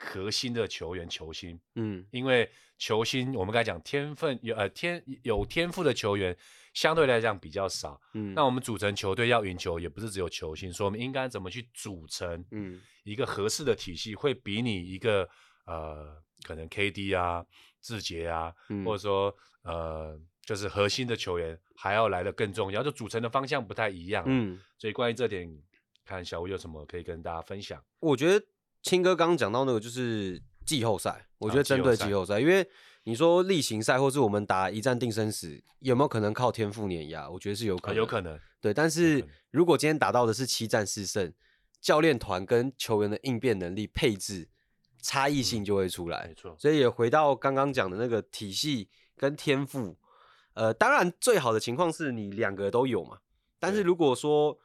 核心的球员、球星，嗯，因为球星我们刚才讲天分有呃天有天赋的球员相对来讲比较少，嗯，那我们组成球队要赢球也不是只有球星，所以我们应该怎么去组成，嗯，一个合适的体系，会比你一个呃可能 KD 啊、志杰啊，嗯、或者说呃就是核心的球员还要来的更重要，就组成的方向不太一样，嗯，所以关于这点，看小吴有什么可以跟大家分享？我觉得。青哥刚刚讲到那个就是季后赛，我觉得针对季后赛，啊，因为你说例行赛或是我们打一战定生死，有没有可能靠天赋碾压？我觉得是有可能，啊，有可能。对，但是如果今天打到的是七战四胜，教练团跟球员的应变能力配置差异性就会出来。没错，所以也回到刚刚讲的那个体系跟天赋，呃，当然最好的情况是你两个都有嘛，但是如果说。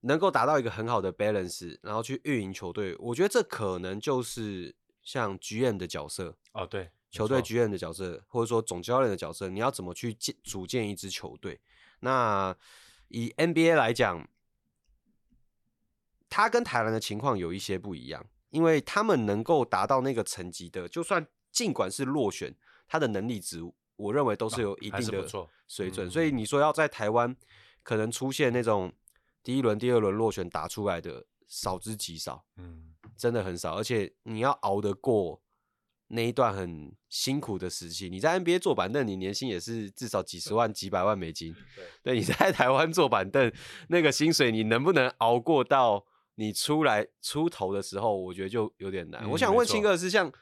能够达到一个很好的 balance，然后去运营球队，我觉得这可能就是像 GM 的角色哦，对，球队 GM 的角色，或者说总教练的角色，你要怎么去建组建一支球队？那以 NBA 来讲，他跟台湾的情况有一些不一样，因为他们能够达到那个层级的，就算尽管是落选，他的能力值，我认为都是有一定的水准。所以你说要在台湾可能出现那种。第一轮、第二轮落选打出来的少之极少，嗯，真的很少。而且你要熬得过那一段很辛苦的时期，你在 NBA 坐板凳，你年薪也是至少几十万、几百万美金。对，对，你在台湾坐板凳，那个薪水你能不能熬过到你出来出头的时候？我觉得就有点难。嗯、我想问青哥是像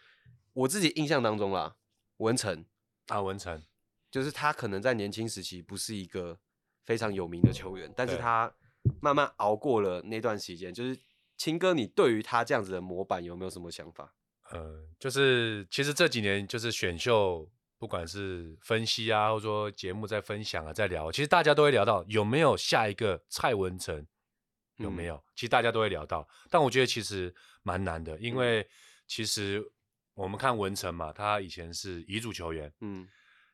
我自己印象当中啦，文成啊，文成就是他可能在年轻时期不是一个非常有名的球员，但是他。慢慢熬过了那段时间，就是青哥，你对于他这样子的模板有没有什么想法？呃，就是其实这几年就是选秀，不管是分析啊，或者说节目在分享啊，在聊，其实大家都会聊到有没有下一个蔡文成，有没有？嗯、其实大家都会聊到，但我觉得其实蛮难的，因为其实我们看文成嘛，他以前是乙组球员，嗯，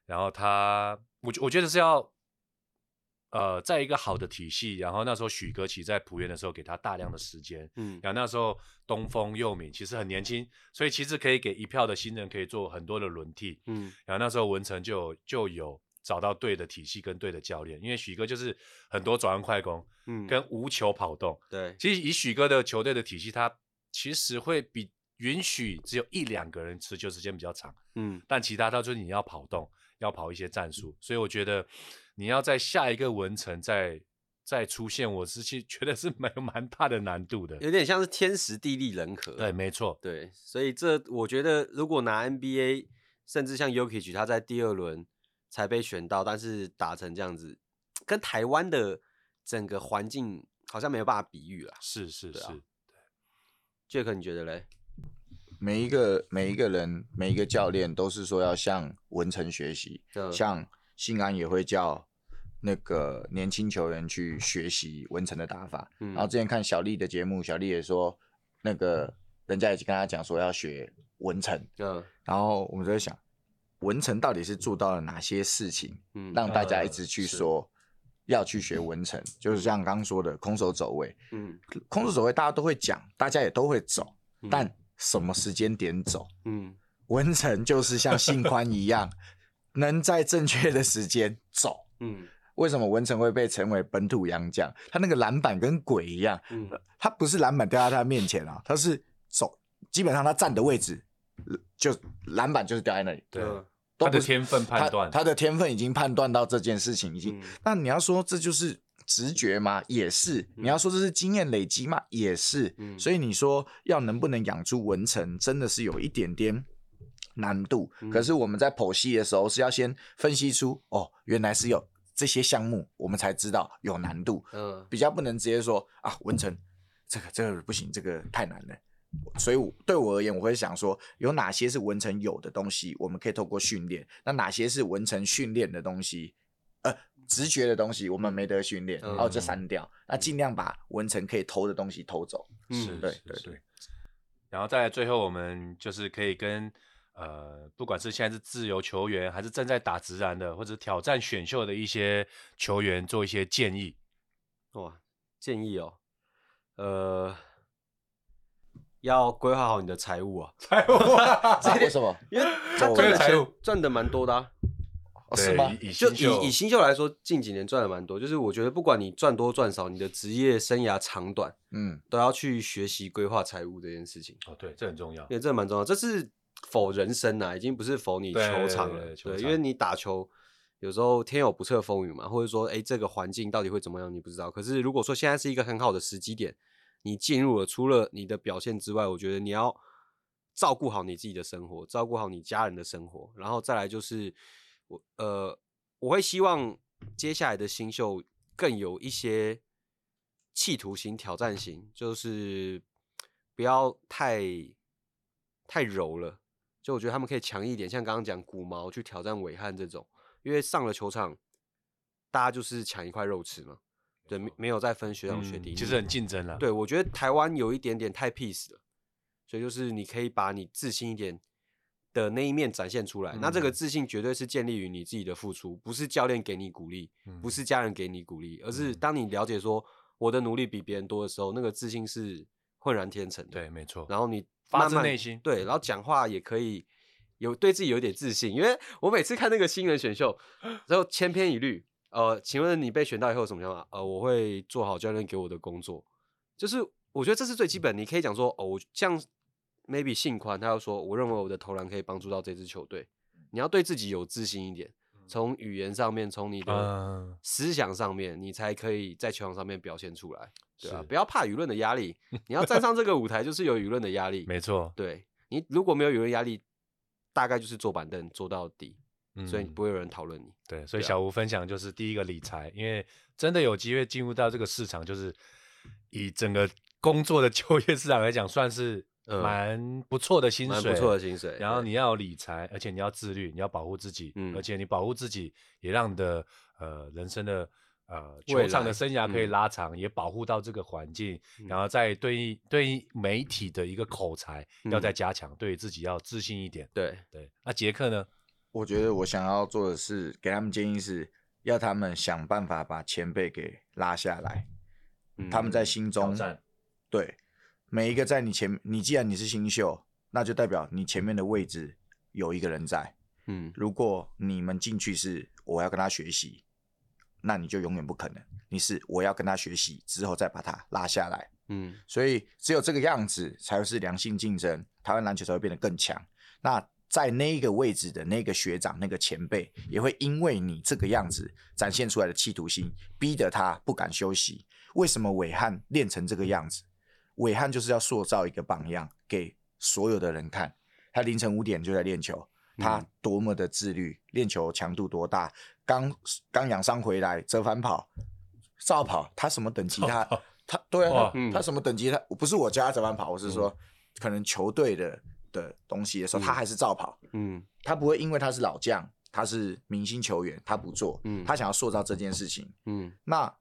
然后他，我我觉得是要。呃，在一个好的体系，然后那时候许哥其实在浦园的时候给他大量的时间，嗯，然后那时候东风佑敏其实很年轻，所以其实可以给一票的新人可以做很多的轮替，嗯，然后那时候文成就就有找到对的体系跟对的教练，因为许哥就是很多转弯快攻，嗯，跟无球跑动，对，其实以许哥的球队的体系，他其实会比允许只有一两个人持球时间比较长，嗯，但其他他说你要跑动，要跑一些战术，所以我觉得。你要在下一个文成再再出现，我是其实觉得是蛮 蛮大的难度的，有点像是天时地利人和。对，没错，对，所以这我觉得如果拿 NBA，甚至像 Jokic 他在第二轮才被选到，但是打成这样子，跟台湾的整个环境好像没有办法比喻了。是是是，对，Jack 你觉得嘞？每一个每一个人每一个教练都是说要向文成学习，像信安也会叫。那个年轻球员去学习文成的打法，嗯，然后之前看小丽的节目，小丽也说，那个人家也跟他讲说要学文成，嗯，然后我们就在想，文成到底是做到了哪些事情，嗯，让大家一直去说要去学文成，嗯，就是像刚刚说的空手走位，嗯，空手走位大家都会讲，大家也都会走，嗯，但什么时间点走，嗯，文成就是像信宽一样，能在正确的时间走，嗯。为什么文成会被称为本土洋将？他那个篮板跟鬼一样，嗯，他不是篮板掉在他面前啊，他是走，基本上他站的位置就篮板就是掉在那里，对，他的天分判断，他的天分已经判断到这件事情已经。嗯、那你要说这就是直觉吗？也是。嗯、你要说这是经验累积吗？也是。嗯、所以你说要能不能养出文成，真的是有一点点难度。嗯、可是我们在剖析的时候是要先分析出，哦，原来是有这些项目，我们才知道有难度。嗯，比较不能直接说啊，文成这个这个不行，这个太难了。所以对我而言，我会想说，有哪些是文成有的东西，我们可以透过训练；那哪些是文成训练的东西，呃，直觉的东西，我们没得训练，然后就删掉。嗯、那尽量把文成可以偷的东西偷走。是，对对对。然后再来最后，我们就是可以跟呃，不管是现在是自由球员，还是正在打直男的，或者挑战选秀的一些球员，做一些建议。哇，建议哦，呃。要规划好你的财务啊，财务？为什么？因为他赚的钱赚的蛮多的啊，是吗？就以以新秀来说，近几年赚的蛮多。就是我觉得不管你赚多赚少，你的职业生涯长短，嗯，都要去学习规划财务这件事情。哦，对，这很重要，对，这蛮重要。这是否人生啊，已经不是否你球场了。对，因为你打球有时候天有不测风云嘛，或者说，哎，这个环境到底会怎么样，你不知道。可是如果说现在是一个很好的时机点。你进入了，除了你的表现之外，我觉得你要照顾好你自己的生活，照顾好你家人的生活，然后再来就是我呃，我会希望接下来的新秀更有一些企图型、挑战型，就是不要太太柔了。就我觉得他们可以强一点，像刚刚讲古毛去挑战伟汉这种，因为上了球场，大家就是抢一块肉吃嘛。对，没没有再分学长学弟，其实很竞争了。对，我觉得台湾有一点点太 peace 了，所以就是你可以把你自信一点的那一面展现出来。嗯、那这个自信绝对是建立于你自己的付出，不是教练给你鼓励，嗯、不是家人给你鼓励，而是当你了解说我的努力比别人多的时候，那个自信是浑然天成的。对，没错。然后你发自内心，对，然后讲话也可以有对自己有点自信，因为我每次看那个新人选秀，然后千篇一律。呃，请问你被选到以后有什么想法？呃，我会做好教练给我的工作，就是我觉得这是最基本。你可以讲说，哦，我像 maybe 信宽，他又说，我认为我的投篮可以帮助到这支球队。你要对自己有自信一点，从语言上面，从你的思想上面，你才可以在球场上面表现出来，对吧？是不要怕舆论的压力，你要站上这个舞台，就是有舆论的压力。没错，对，你如果没有舆论压力，大概就是坐板凳坐到底。所以不会有人讨论你。嗯，对，所以小吴分享就是第一个理财，因为真的有机会进入到这个市场，就是以整个工作的就业市场来讲，算是蛮不错的薪水，蛮不错的薪水。然后你要理财，而且你要自律，你要保护自己，而且你保护自己，也让你的呃人生的呃球场的生涯可以拉长，也保护到这个环境。然后再对于对于媒体的一个口才要再加强，对自己要自信一点。对对，那杰克呢？我觉得我想要做的是给他们建议，是要他们想办法把前辈给拉下来。嗯、他们在心中，战对每一个在你前，你既然你是新秀，那就代表你前面的位置有一个人在。嗯，如果你们进去是我要跟他学习，那你就永远不可能。你是我要跟他学习之后再把他拉下来。嗯，所以只有这个样子才会是良性竞争，台湾篮球才会变得更强。那。在那一个位置的那个学长、那个前辈，也会因为你这个样子展现出来的企图心，逼得他不敢休息。为什么伟汉练成这个样子？韦翰就是要塑造一个榜样给所有的人看。他凌晨五点就在练球，他多么的自律，练球强度多大。刚刚养伤回来，折返跑、照跑，他什么等级他？他他对啊，他什么等级他？不是我教他折返跑，我是说可能球队的。的东西的时候，他还是照跑。嗯，他不会因为他是老将，他是明星球员，他不做。嗯，他想要塑造这件事情。嗯，那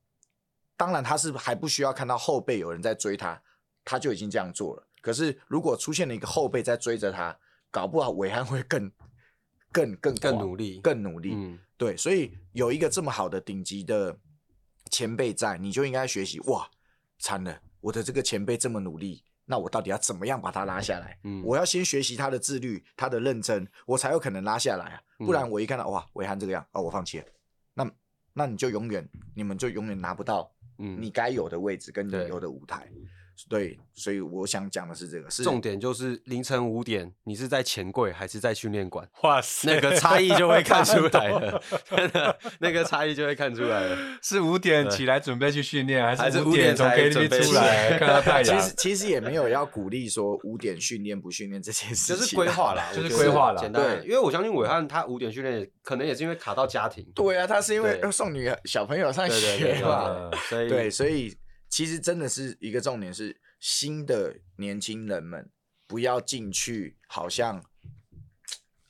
当然他是还不需要看到后辈有人在追他，他就已经这样做了。可是如果出现了一个后辈在追着他，搞不好伟汉会更、更、更、更努力、更努力。嗯，对，所以有一个这么好的顶级的前辈在，你就应该学习。哇，惨了，我的这个前辈这么努力。那我到底要怎么样把他拉下来？嗯，我要先学习他的自律，他的认真，我才有可能拉下来啊。不然我一看到哇，伟汉这个样，哦，我放弃了。那那你就永远，你们就永远拿不到你该有的位置跟你有的舞台。对，所以我想讲的是这个，是重点就是凌晨五点，你是在钱柜还是在训练馆？哇塞，那个差异就会看出来了，真的那个差异就会看出来了。是五点起来准备去训练，还是五点从 KTV 出来 看到太阳？其实其实也没有要鼓励说五点训练不训练这件事情，就是规划啦，就是规划啦。简单，因为我相信伟汉他五点训练，可能也是因为卡到家庭。对啊，他是因为要送女小朋友上学嘛，所以对，所以。其实真的是一个重点是，新的年轻人们不要进去，好像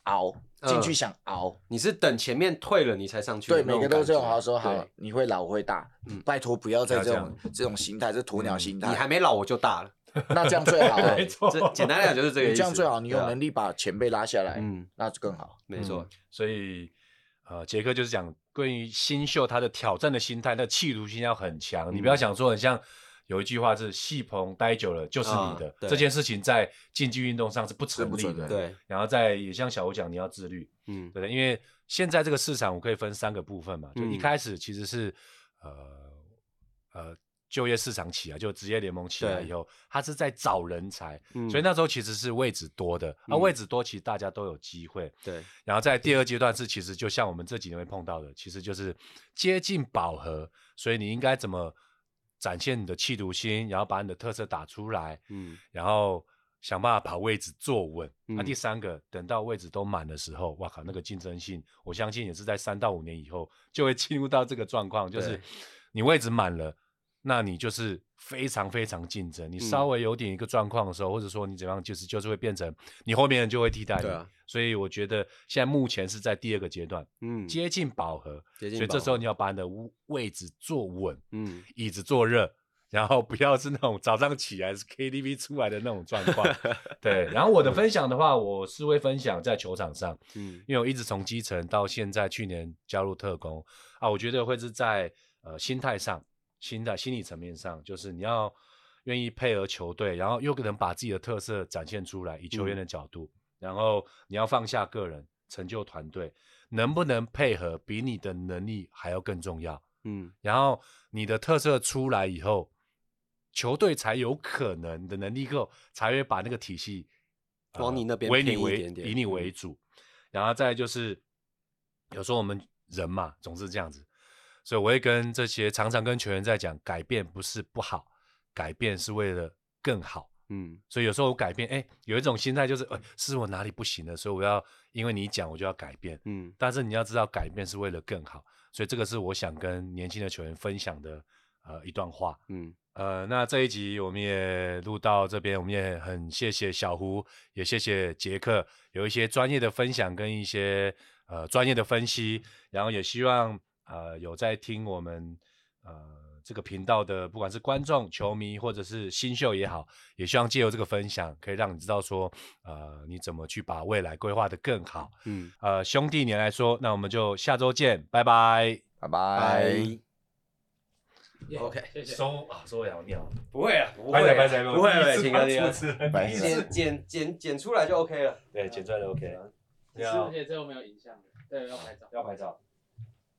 熬进去想熬。你是等前面退了你才上去？对，每个都这种话说好，你会老会大。嗯，拜托不要再这种这种心态，这鸵鸟心态。你还没老我就大了，那这样最好。没错，简单来讲就是这个意思。这样最好，你有能力把前辈拉下来，嗯，那就更好。没错，所以。呃，杰克就是讲关于新秀他的挑战的心态，那企图心要很强。嗯、你不要想说很像有一句话是“戏棚待久了就是你的”，哦、这件事情在竞技运动上是不成立的。对。然后在也像小吴讲，你要自律。嗯，对，因为现在这个市场我可以分三个部分嘛，就一开始其实是、嗯、呃呃。就业市场起来，就职业联盟起来以后，他是在找人才，嗯、所以那时候其实是位置多的，嗯、啊，位置多，其实大家都有机会。对，然后在第二阶段是，其实就像我们这几年会碰到的，其实就是接近饱和，所以你应该怎么展现你的企图心，然后把你的特色打出来，嗯，然后想办法把位置坐稳。那、嗯啊、第三个，等到位置都满的时候，哇靠，那个竞争性，我相信也是在三到五年以后就会进入到这个状况，就是你位置满了。那你就是非常非常竞争，你稍微有点一个状况的时候，嗯、或者说你怎样，就是就是会变成你后面人就会替代你。啊、所以我觉得现在目前是在第二个阶段，嗯，接近饱和，所以这时候你要把你的位置坐稳，嗯，椅子坐热，然后不要是那种早上起来是 KTV 出来的那种状况。对，然后我的分享的话，我是会分享在球场上，嗯，因为我一直从基层到现在，去年加入特工啊，我觉得会是在呃心态上。心态、心理层面上，就是你要愿意配合球队，然后又能把自己的特色展现出来，以球员的角度，嗯、然后你要放下个人，成就团队，能不能配合比你的能力还要更重要。嗯，然后你的特色出来以后，球队才有可能的能力够，才会把那个体系往你那边为你为以你为主，嗯、然后再就是有时候我们人嘛，总是这样子。所以我会跟这些常常跟球员在讲，改变不是不好，改变是为了更好。嗯，所以有时候我改变，哎，有一种心态就是，呃，是我哪里不行了，所以我要因为你讲，我就要改变。嗯，但是你要知道，改变是为了更好。所以这个是我想跟年轻的球员分享的，呃，一段话。嗯，呃，那这一集我们也录到这边，我们也很谢谢小胡，也谢谢杰克，有一些专业的分享跟一些呃专业的分析，然后也希望。呃，有在听我们呃这个频道的，不管是观众、球迷，或者是新秀也好，也希望借由这个分享，可以让你知道说，呃，你怎么去把未来规划的更好。嗯，呃，兄弟你来说，那我们就下周见，拜拜，拜拜。OK，谢谢。收啊，收养你好。不会啊，不会，不会，请哥，剪剪剪剪出来就 OK 了。对，剪出来就 OK 了。是，而且最后没有影像的，对，要拍照，要拍照。